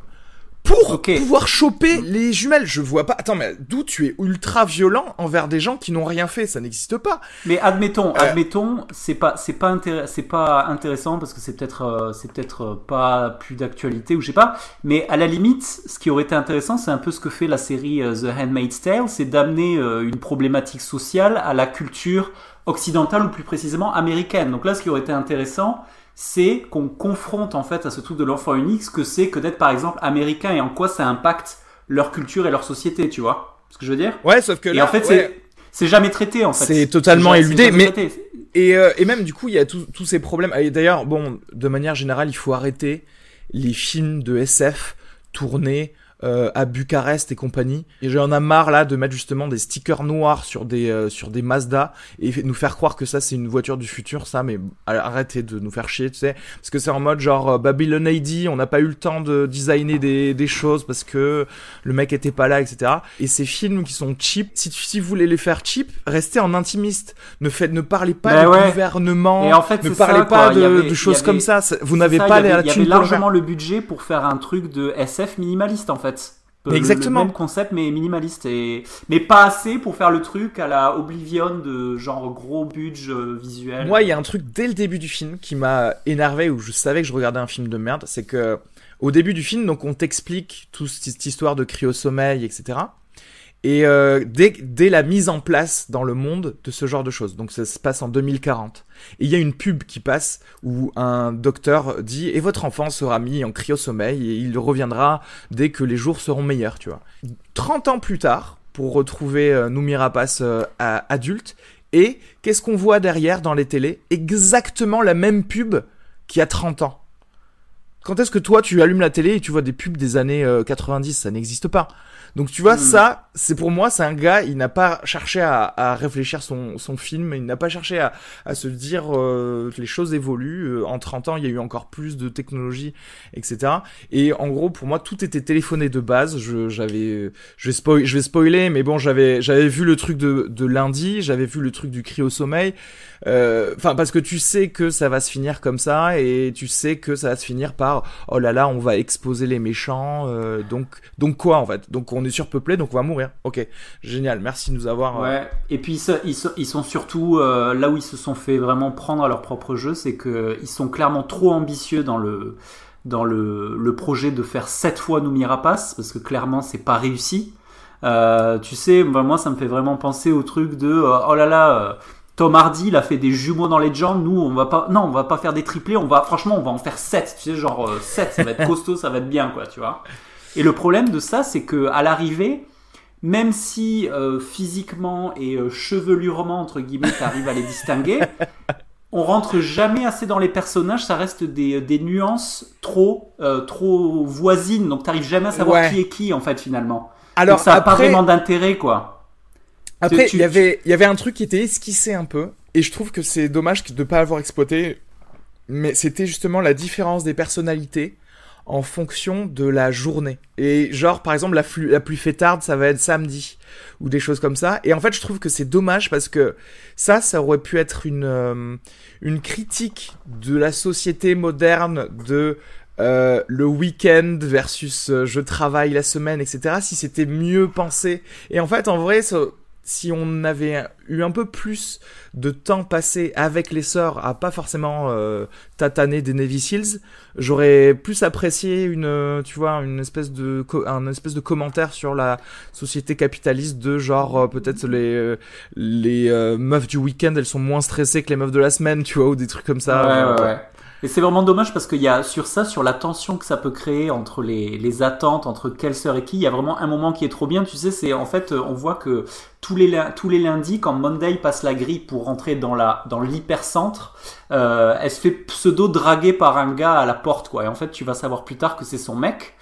pour pouvoir choper les jumelles. Je vois pas. Attends, mais d'où tu es ultra violent envers des gens qui n'ont rien fait? Ça n'existe pas. Mais admettons, Euh. admettons, c'est pas, c'est pas, c'est pas intéressant parce que c'est peut-être, euh, c'est peut-être euh, pas plus d'actualité ou je sais pas. Mais à la limite, ce qui aurait été intéressant, c'est un peu ce que fait la série The Handmaid's Tale, c'est d'amener une problématique sociale à la culture occidentale ou plus précisément américaine. Donc là, ce qui aurait été intéressant, c'est qu'on confronte en fait à ce truc de l'enfant unique ce que c'est que d'être par exemple américain et en quoi ça impacte leur culture et leur société, tu vois ce que je veux dire Ouais, sauf que Et là, en fait, ouais, c'est jamais traité en fait. C'est totalement jamais- éludé, mais-. Et, euh, et même du coup, il y a tous tous ces problèmes. Et d'ailleurs, bon, de manière générale, il faut arrêter les films de SF tournés euh, à Bucarest et compagnie. Et j'en ai marre là de mettre justement des stickers noirs sur des euh, sur des Mazda et nous faire croire que ça c'est une voiture du futur. Ça, mais arrêtez de nous faire chier, tu sais, parce que c'est en mode genre euh, Babylon AD, on n'a pas eu le temps de designer des des choses parce que le mec était pas là, etc. Et ces films qui sont cheap, si si vous voulez les faire cheap, restez en intimiste. Ne faites, ne parlez pas ouais. gouvernement. Et en fait, ne parlez ça, pas de, avait- de choses avait- comme ça. Vous n'avez pas y la avait, il y avait largement le budget pour faire un truc de SF minimaliste en fait. Le- Exactement. Le même concept mais minimaliste et mais pas assez pour faire le truc à la Oblivion de genre gros budget euh, visuel. Moi, il y a un truc dès le début du film qui m'a énervé où je savais que je regardais un film de merde, c'est que au début du film, donc on t'explique toute cette histoire de cryo-sommeil, etc. Et euh, dès, dès la mise en place dans le monde de ce genre de choses, donc ça se passe en 2040, et il y a une pub qui passe où un docteur dit et votre enfant sera mis en cryo-sommeil et il reviendra dès que les jours seront meilleurs, tu vois. 30 ans plus tard, pour retrouver euh, Rapace euh, adulte, et qu'est-ce qu'on voit derrière dans les télés? Exactement la même pub qu'il y a 30 ans. Quand est-ce que toi tu allumes la télé et tu vois des pubs des années euh, 90 Ça n'existe pas. Donc tu vois, Mm. ça, c'est pour moi, c'est un gars, il n'a pas cherché à, à réfléchir son, son film, il n'a pas cherché à, à se dire euh, les choses évoluent. Euh, en 30 ans, il y a eu encore plus de technologie, etc. Et en gros, pour moi, tout était téléphoné de base. Je, j'avais, je vais, spoil, je vais spoiler, mais bon, j'avais, j'avais vu le truc de, de lundi, j'avais vu le truc du cri au sommeil. Euh, Enfin, parce que tu sais que ça va se finir comme ça, et tu sais que ça va se finir par oh là là, on va exposer les méchants. euh, donc, donc quoi en fait? Donc on est surpeuplé, donc on va mourir. Ok, génial. Merci de nous avoir. euh, Ouais. Et puis ils, sont surtout euh, là où ils se sont fait vraiment prendre à leur propre jeu, c'est que ils sont clairement trop ambitieux dans le dans le, projet de faire sept fois Noomi Rapace parce que clairement c'est pas réussi. Euh, tu sais, moi ça me fait vraiment penser au truc de oh là là. Tom Hardy, il a fait des jumeaux dans jambes. Nous, on va pas, non, on va pas faire des triplés. On va, franchement, on va en faire 7. Tu sais, genre 7, ça va être costaud, ça va être bien, quoi, tu vois. Et le problème de ça, c'est que à l'arrivée, même si euh, physiquement et euh, chevelurement, entre guillemets, tu arrives à les distinguer, on rentre jamais assez dans les personnages, ça reste des, des nuances trop, euh, trop voisines, donc tu n'arrives jamais à savoir Ouais. qui est qui, en fait, finalement. Alors donc ça n'a pas vraiment d'intérêt, quoi. Après, Tu- il y avait, il y avait un truc qui était esquissé un peu, et je trouve que c'est dommage de ne pas l'avoir exploité, mais c'était justement la différence des personnalités en fonction de la journée. Et genre, par exemple, la, flu- la plus fêtarde, ça va être samedi, ou des choses comme ça. Et en fait, je trouve que c'est dommage parce que ça, ça aurait pu être une, euh, une critique de la société moderne de euh, le week-end versus euh, je travaille la semaine, etc. Si c'était mieux pensé. Et en fait, en vrai, ça- si on avait eu un peu plus de temps passé avec les sœurs à pas forcément euh, tataner des Navy Seals, j'aurais plus apprécié une, euh, tu vois, une espèce de, un espèce de commentaire sur la société capitaliste de genre euh, peut-être les euh, les euh, meufs du week-end elles sont moins stressées que les meufs de la semaine, tu vois, ou des trucs comme ça. ouais, ouais, ouais. Et c'est vraiment dommage parce qu'il y a sur ça, sur la tension que ça peut créer entre les, attentes, entre quelle sœur et qui, il y a vraiment un moment qui est trop bien. Tu sais, c'est en fait, euh, on voit que tous les, tous les lundis, quand Monday passe la grille pour rentrer dans la dans l'hypercentre, euh, elle se fait pseudo draguer par un gars à la porte, quoi. Et en fait, tu vas savoir plus tard que c'est son mec.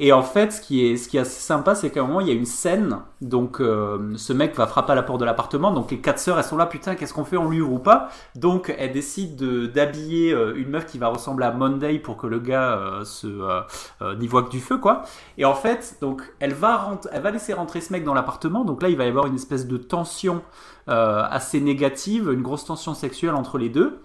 Et en fait, ce qui est, ce qui est assez sympa, c'est qu'à un moment, il y a une scène. Donc, euh, ce mec va frapper à la porte de l'appartement. Donc, les quatre sœurs, elles sont là. Putain, qu'est-ce qu'on fait? On lui ouvre ou pas? Donc, elle décide de- d'habiller euh, une meuf qui va ressembler à Monday pour que le gars euh, se euh, n'y voit que du feu, quoi. Et en fait, donc, elle va, elle va laisser rentrer ce mec dans l'appartement. Donc là, il va y avoir une espèce de tension assez négative, une grosse tension sexuelle entre les deux.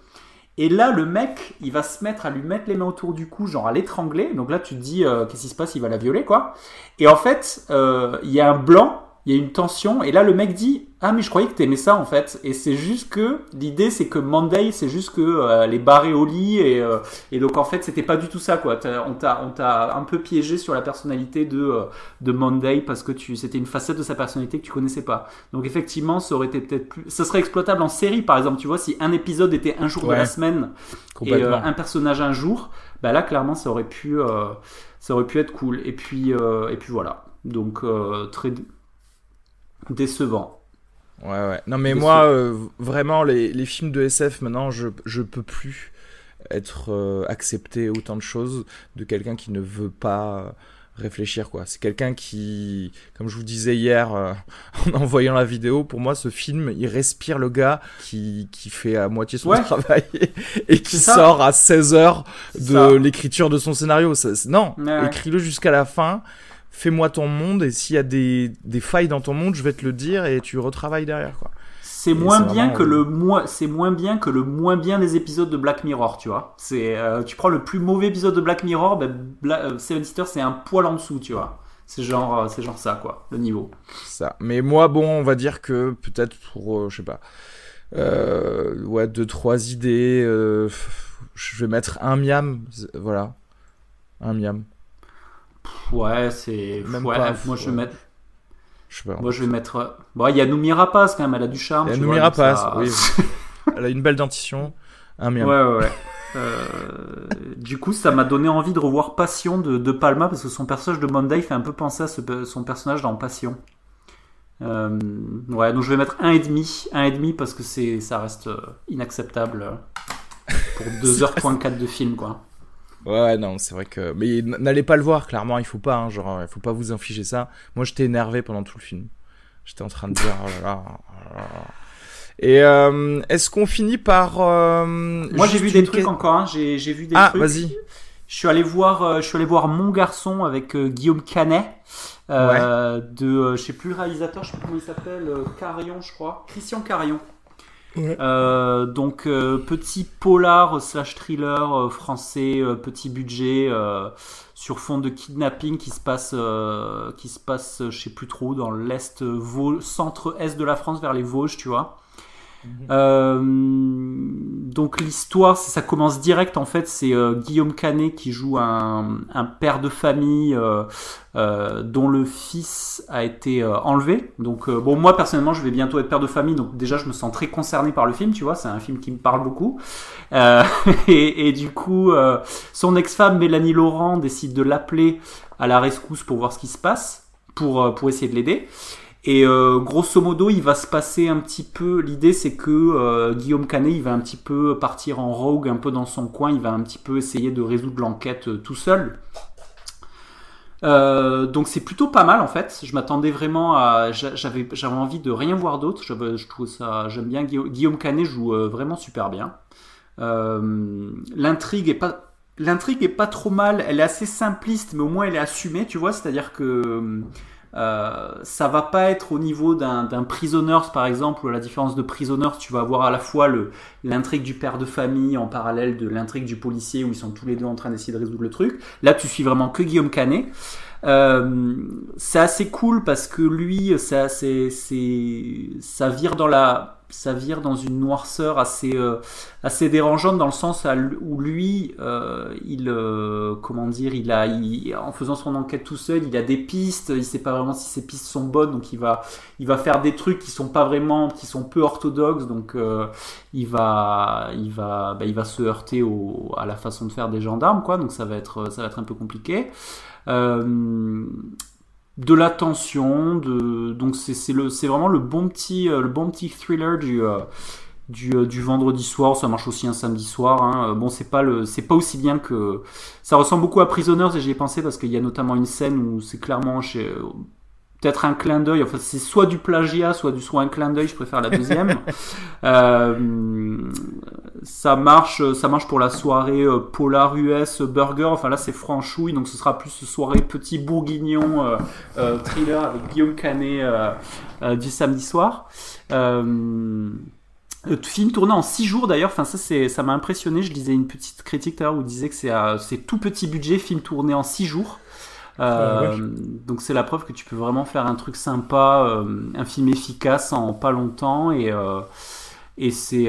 Et là, le mec, il va se mettre à lui mettre les mains autour du cou, genre à l'étrangler. Donc là, tu te dis, euh, qu'est-ce qui se passe? Il va la violer, quoi. Et en fait, euh, il y a un blanc, il y a une tension. Et là, le mec dit, ah mais je croyais que t'aimais ça en fait. Et c'est juste que l'idée, c'est que Monday, c'est juste que euh, elle est barrée au lit et, euh, et donc en fait, c'était pas du tout ça, quoi. On t'a, on t'a un peu piégé sur la personnalité de euh, de Monday parce que tu, c'était une facette de sa personnalité que tu connaissais pas. Donc effectivement, ça aurait été peut-être plus, ça serait exploitable en série, par exemple. Tu vois, si un épisode était un jour de la semaine et euh, un personnage un jour, bah là clairement ça aurait pu, ça aurait pu être cool. Et puis et puis voilà. Donc très décevant. Ouais, ouais. Non, mais moi, euh, vraiment, les, les films de SF, maintenant, je, je peux plus être euh, accepté autant de choses de quelqu'un qui ne veut pas réfléchir, quoi. C'est quelqu'un qui, comme je vous disais hier, euh, en envoyant la vidéo, pour moi, ce film, il respire le gars qui, qui fait à moitié son Ouais. travail et qui sort à 16 heures de l'écriture de son scénario. Ça- non, ouais. écris-le jusqu'à la fin. Fais-moi ton monde et s'il y a des, des failles dans ton monde, je vais te le dire et tu retravailles derrière, quoi. C'est moins bien vraiment, que le moins, c'est moins bien que le moins bien des épisodes de Black Mirror, tu vois. C'est, euh, tu prends le plus mauvais épisode de Black Mirror, ben, Bla- euh, Seven Sisters c'est un poil en dessous, tu vois. C'est genre, euh, c'est genre ça quoi, le niveau. ça. Mais moi, bon, on va dire que peut-être pour, je sais pas, ouais, deux, trois idées, je vais mettre un miam, voilà, un miam. Ouais, c'est, Même ouais, pas, moi je vais mettre, Je sais pas. moi je vais mettre, euh, bon, il y a Noumi Rapace quand même, elle a du charme. Il y a tu Noomi vois, donc Rapace, ça- oui. Elle a une belle dentition, un miam. Ouais, ouais, ouais. Euh, du coup, ça m'a donné envie de revoir Passion de, de Palma parce que son personnage de Monday fait un peu penser à ce- son personnage dans Passion. Euh, ouais, donc je vais mettre un et demi, un et demi parce que c'est, ça reste inacceptable pour 2h.4 de film, quoi. Ouais, non, c'est vrai que. Mais n'allez pas le voir, clairement, il faut pas, hein, genre, il faut pas vous infliger ça. Moi, j'étais énervé pendant tout le film. J'étais en train de dire, oh là là, oh là là. Et euh, est-ce qu'on finit par. euh, Moi, j'ai vu des trucs encore, hein, j'ai, vu des Ah, trucs. vas-y. Je suis allé voir, euh, je suis allé voir Mon Garçon avec euh, Guillaume Canet, euh, de, euh, je sais plus le réalisateur, je sais plus comment il s'appelle, euh, Carion, je crois, Christian Carion. Euh, donc euh, petit polar slash thriller euh, français, euh, petit budget euh, sur fond de kidnapping qui se passe, euh, qui se passe, je sais plus trop, dans l'est, Vau- centre-est de la France vers les Vosges, tu vois. Euh, donc l'histoire, ça commence direct en fait. C'est euh, Guillaume Canet qui joue un, père de famille euh, dont le fils a été enlevé. Donc bon, moi personnellement, je vais bientôt être père de famille, donc déjà je me sens très concerné par le film. Tu vois, c'est un film qui me parle beaucoup. Et, et, du coup, son ex-femme Mélanie Laurent décide de l'appeler à la rescousse pour voir ce qui se passe, pour pour essayer de l'aider. Et euh, grosso modo, il va se passer un petit peu. L'idée, c'est que euh, Guillaume Canet, il va un petit peu partir en rogue, un peu dans son coin. Il va un petit peu essayer de résoudre l'enquête euh, tout seul. Donc c'est plutôt pas mal en fait. Je m'attendais vraiment à, j'avais, j'avais envie de rien voir d'autre. Je, je trouve ça, j'aime bien Guillaume Canet joue vraiment super bien. l'intrigue est pas, l'intrigue est pas trop mal. Elle est assez simpliste, mais au moins elle est assumée, tu vois. C'est-à-dire que euh, ça va pas être au niveau d'un Prisoners par exemple, où à la différence de Prisoners, tu vas avoir à la fois l'intrigue du père de famille en parallèle de l'intrigue du policier où ils sont tous les deux en train d'essayer de résoudre le truc. Là, tu suis vraiment que Guillaume Canet. Euh, c'est assez cool parce que lui, ça, c'est, ça vire dans la, ça vire dans une noirceur assez, euh, assez dérangeante dans le sens où lui, euh, il, euh, comment dire, il a, en faisant son enquête tout seul, il a des pistes, il sait pas vraiment si ces pistes sont bonnes, donc il va, il va faire des trucs qui sont pas vraiment, qui sont peu orthodoxes, donc il va, il va, bah, il va se heurter à la façon de faire des gendarmes, quoi, donc ça va être, ça va être un peu compliqué. De la tension, de donc c'est vraiment le bon petit euh, thriller du euh, du, vendredi soir, ça marche aussi un samedi soir. Hein. Bon, c'est pas c'est pas aussi bien que ça ressemble beaucoup à Prisoners et j'y ai pensé parce qu'il y a notamment une scène où c'est clairement chez peut-être un clin d'œil. Enfin, c'est soit du plagiat, soit du soit un clin d'œil. Je préfère la deuxième. euh, ça marche, ça marche pour la soirée euh, Polar US Burger. Enfin là, c'est franchouille, donc ce sera plus soirée petit bourguignon euh, thriller avec Guillaume Canet du samedi soir. Le film tourné en 6 jours d'ailleurs, enfin ça c'est ça m'a impressionné, je lisais une petite critique tout à l'heure où disait que c'est c'est tout petit budget, film tourné en 6 jours. Euh, donc c'est la preuve que tu peux vraiment faire un truc sympa, euh, un film efficace en pas longtemps et euh, et c'est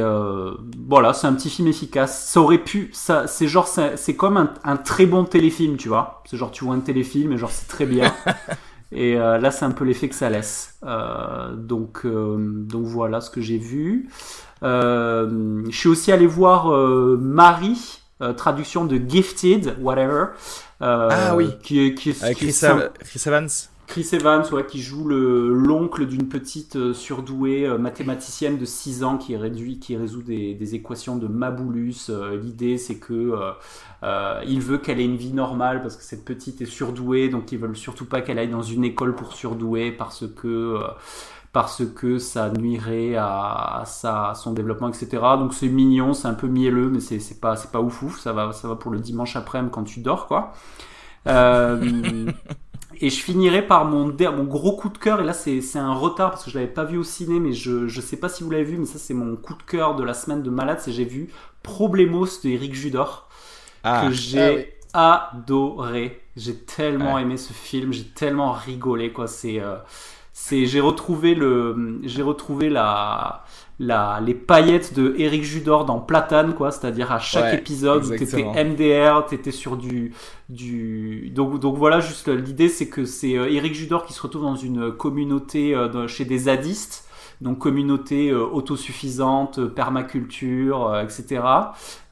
voilà c'est un petit film efficace. Ça aurait pu, ça c'est genre c'est comme un, un, très bon téléfilm tu vois. C'est genre tu vois un téléfilm et genre c'est très bien. et là c'est un peu l'effet que ça laisse. donc donc voilà ce que j'ai vu. je suis aussi allé voir Marie. Traduction de Gifted, whatever, euh, ah oui. Qui qui Avec Chris, Evans. Chris Evans, ouais, qui joue l'oncle d'une petite euh, surdouée euh, mathématicienne de 6 ans qui, réduit, qui résout des, des équations de Mabulus. L'idée, c'est que il veut qu'elle ait une vie normale parce que cette petite est surdouée, donc ils veulent surtout pas qu'elle aille dans une école pour surdouée parce que parce que ça nuirait à, sa, son développement, etc. Donc c'est mignon, c'est un peu mielleux, mais c'est pas, pas ouf ouf, ça va, ça va pour le dimanche après-midi quand tu dors, quoi. Euh, et je finirai par mon, mon gros coup de cœur, et là c'est un retard parce que je l'avais pas vu au ciné, mais je, je sais pas si vous l'avez vu, mais ça c'est mon coup de cœur de la semaine de malade, c'est j'ai vu Problemos de Eric Judor, ah. que j'ai ah adoré. J'ai tellement aimé ce film, j'ai tellement rigolé, quoi. C'est. Euh, c'est j'ai retrouvé le j'ai retrouvé la la les paillettes de Eric Judor dans Platane quoi c'est-à-dire à chaque épisode où t'étais MDR t'étais sur du du donc donc voilà juste l'idée c'est que c'est euh, Eric Judor qui se retrouve dans une communauté euh, chez des zadistes donc communauté euh, autosuffisante, permaculture, etc.,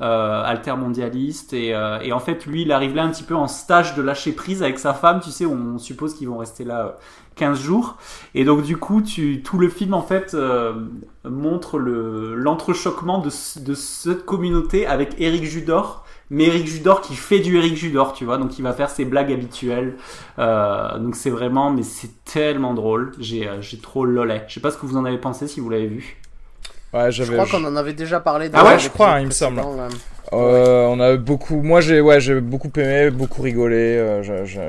altermondialiste. Et, et en fait, lui, il arrive là un petit peu en stage de lâcher prise avec sa femme. Tu sais, on suppose qu'ils vont rester là 15 jours. Et donc du coup, tu, tout le film en fait euh, montre le, l'entrechoquement de, de cette communauté avec Eric Judor. Mais Eric Judor qui fait du Eric Judor, tu vois, donc il va faire ses blagues habituelles. Euh, donc c'est vraiment, mais c'est tellement drôle. J'ai, euh, j'ai trop lolé. Je sais pas ce que vous en avez pensé si vous l'avez vu. Ouais, je crois qu'on en avait déjà parlé. Ah ouais, je crois, il me semble. on a beaucoup. Moi, j'ai ouais, j'ai beaucoup aimé, beaucoup rigolé.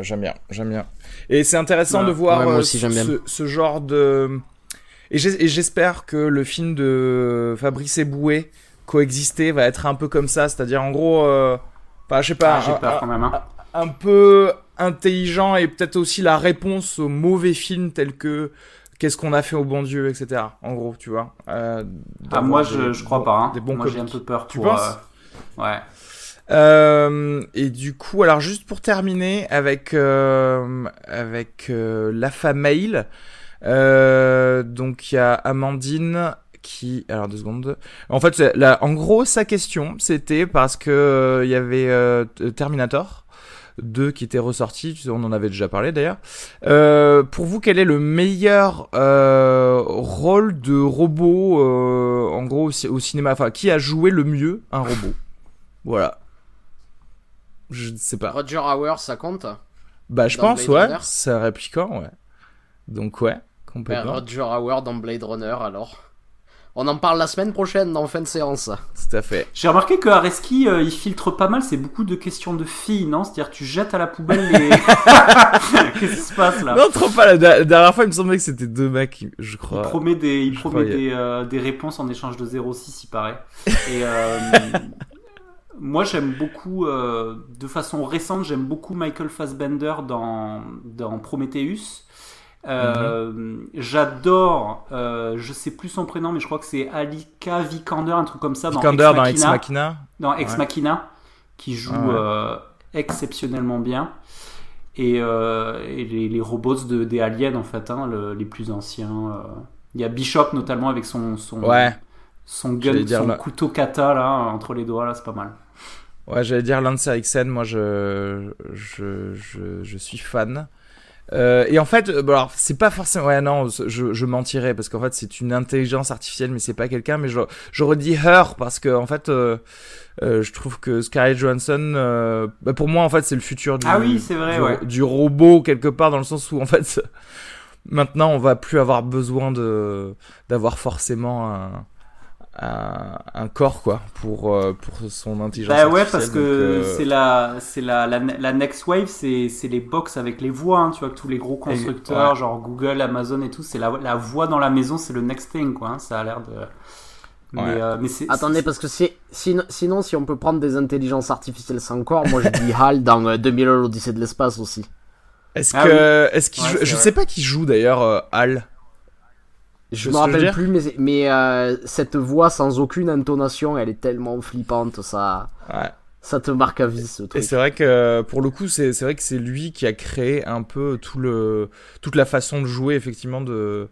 j'aime bien, j'aime bien. Et c'est intéressant de voir euh, ce, genre de. Et j'espère que le film de Fabrice Eboué coexister va être un peu comme ça, c'est-à-dire en gros, euh... enfin, je sais pas, ah, un, hein. un, peu intelligent et peut-être aussi la réponse aux mauvais films tels que qu'est-ce qu'on a fait au bon Dieu, etc. En gros, tu vois. Euh, Ah, moi, des je, je crois pas. Hein. Des bons moi, j'ai un peu peur Tu pour. penses? euh, Ouais. Euh, et du coup, alors juste pour terminer avec euh, avec euh, la Mail, euh, donc il y a Amandine qui, alors deux secondes. En fait, là, en gros, sa question, c'était parce que euh, il y avait euh, Terminator 2 qui était ressorti, on en avait déjà parlé d'ailleurs. Pour vous, quel est le meilleur rôle de robot, en gros, au cinéma? Enfin, qui a joué le mieux un robot? Voilà. Je ne sais pas. Roger Hauer, ça compte Bah, je pense, Blade ouais. C'est un répliquant, ouais. Donc, ouais, Ben, complètement. Roger Hauer dans Blade Runner, alors. On en parle la semaine prochaine dans fin de séance. Tout à fait. J'ai remarqué que Areski, euh, il filtre pas mal. C'est beaucoup de questions de filles, non? C'est-à-dire, tu jettes à la poubelle les. Qu'est-ce qui se passe là? Non, trop pas. La, dernière fois, il me semblait que c'était deux mecs, je Il crois. promet des, il promet des, euh, des réponses en échange de 0,6, il paraît. Et euh, moi, j'aime beaucoup, euh, de façon récente, j'aime beaucoup Michael Fassbender dans, dans Prometheus. Euh, Mhm. J'adore, euh, je sais plus son prénom, mais je crois que c'est Alika Vikander, un truc comme ça, dans Vikander Ex dans Ex Machina, dans Ex Ouais. Machina, qui joue Ah ouais. euh, exceptionnellement bien. Et, et les, les robots de, des aliens, en fait, hein, le- les plus anciens. Il y a Bishop notamment avec son, son, Ouais. son gun, son là. couteau kata là, entre les doigts, là, c'est pas mal. Ouais, j'allais dire Lance Eriksen, moi je, je, je, je suis fan. Euh, et en fait, euh, alors c'est pas forcément. Ouais, non, je, je mentirais parce qu'en fait c'est une intelligence artificielle, mais c'est pas quelqu'un. Mais je- j'aurais dit Her parce que en fait, euh, euh, je trouve que Scarlett Johansson, euh, bah, pour moi en fait c'est le futur du, Ah oui, c'est vrai, du, ouais. du robot quelque part dans le sens où en fait maintenant on va plus avoir besoin de d'avoir forcément un, un, un corps quoi pour euh, pour son intelligence Bah ouais, parce que euh, c'est la, c'est la, la, la next wave, c'est, c'est les box avec les voix, hein, tu vois, que tous les gros constructeurs, ouais. genre Google, Amazon et tout, c'est la, la voix dans la maison, c'est le next thing, quoi, hein, ça a l'air de. Mais, Ouais. euh, mais c'est, Attendez, c'est- parce que c'est sinon, sinon, si on peut prendre des intelligences artificielles sans corps, moi je dis HAL dans euh, 2000 l'Odyssée de l'espace aussi. Est-ce Ah que, est-ce qu'il Ouais, joue- c'est je vrai. sais pas qui joue d'ailleurs euh, Hal. Je me rappelle plus, mais, mais euh, cette voix sans aucune intonation, elle est tellement flippante, ça, Ouais. ça te marque à vie ce Et truc. c'est vrai que pour le coup, c'est vrai que c'est lui qui a créé un peu tout le toute la façon de jouer effectivement de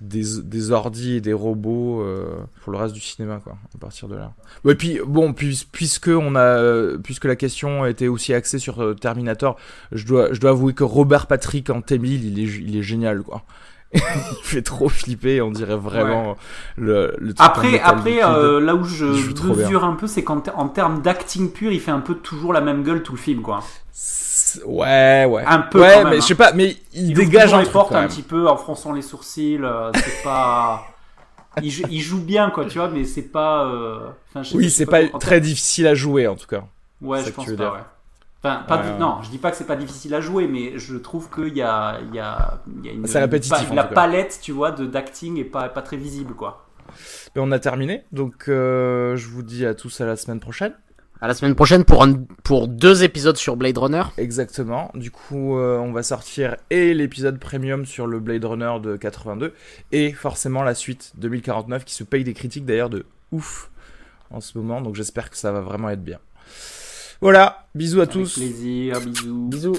des, des ordis et des robots euh, pour le reste du cinéma quoi à partir de là. Ouais, puis bon puis, puisque on a puisque la question était aussi axée sur euh, Terminator, je dois je dois avouer que Robert Patrick en T-1000, il est il est génial quoi. il fait trop flipper, on dirait vraiment le, le truc Après, après euh, là où je mesure un peu, c'est qu'en ter- en termes d'acting pur, il fait un peu toujours la même gueule tout le film, quoi. Ouais, ouais. Un peu Ouais, quand même, mais hein. je sais pas, mais il, dégage un truc portes quand un même. petit peu en fronçant les sourcils. euh, c'est pas. il, joue, il joue bien, quoi, tu vois, mais c'est pas. euh, enfin, Oui, c'est pas en très difficile à jouer en tout cas. Ouais, je pense pas, ouais. Enfin, pas Ouais, di- ouais. non, je dis pas que c'est pas difficile à jouer, mais je trouve qu'il y a, il y a, il y a une. C'est répétitif, une pa- en la tout cas. palette, tu vois, de d'acting est pas, pas très visible, quoi. Mais on a terminé, donc euh, je vous dis à tous à la semaine prochaine. À la semaine prochaine pour, un, pour deux épisodes sur Blade Runner. Exactement. Du coup, euh, on va sortir et l'épisode premium sur le Blade Runner de 82 et forcément la suite 2049 qui se paye des critiques d'ailleurs de ouf en ce moment. Donc j'espère que ça va vraiment être bien. Voilà, bisous à Avec tous. plaisir, bisous. Bisous.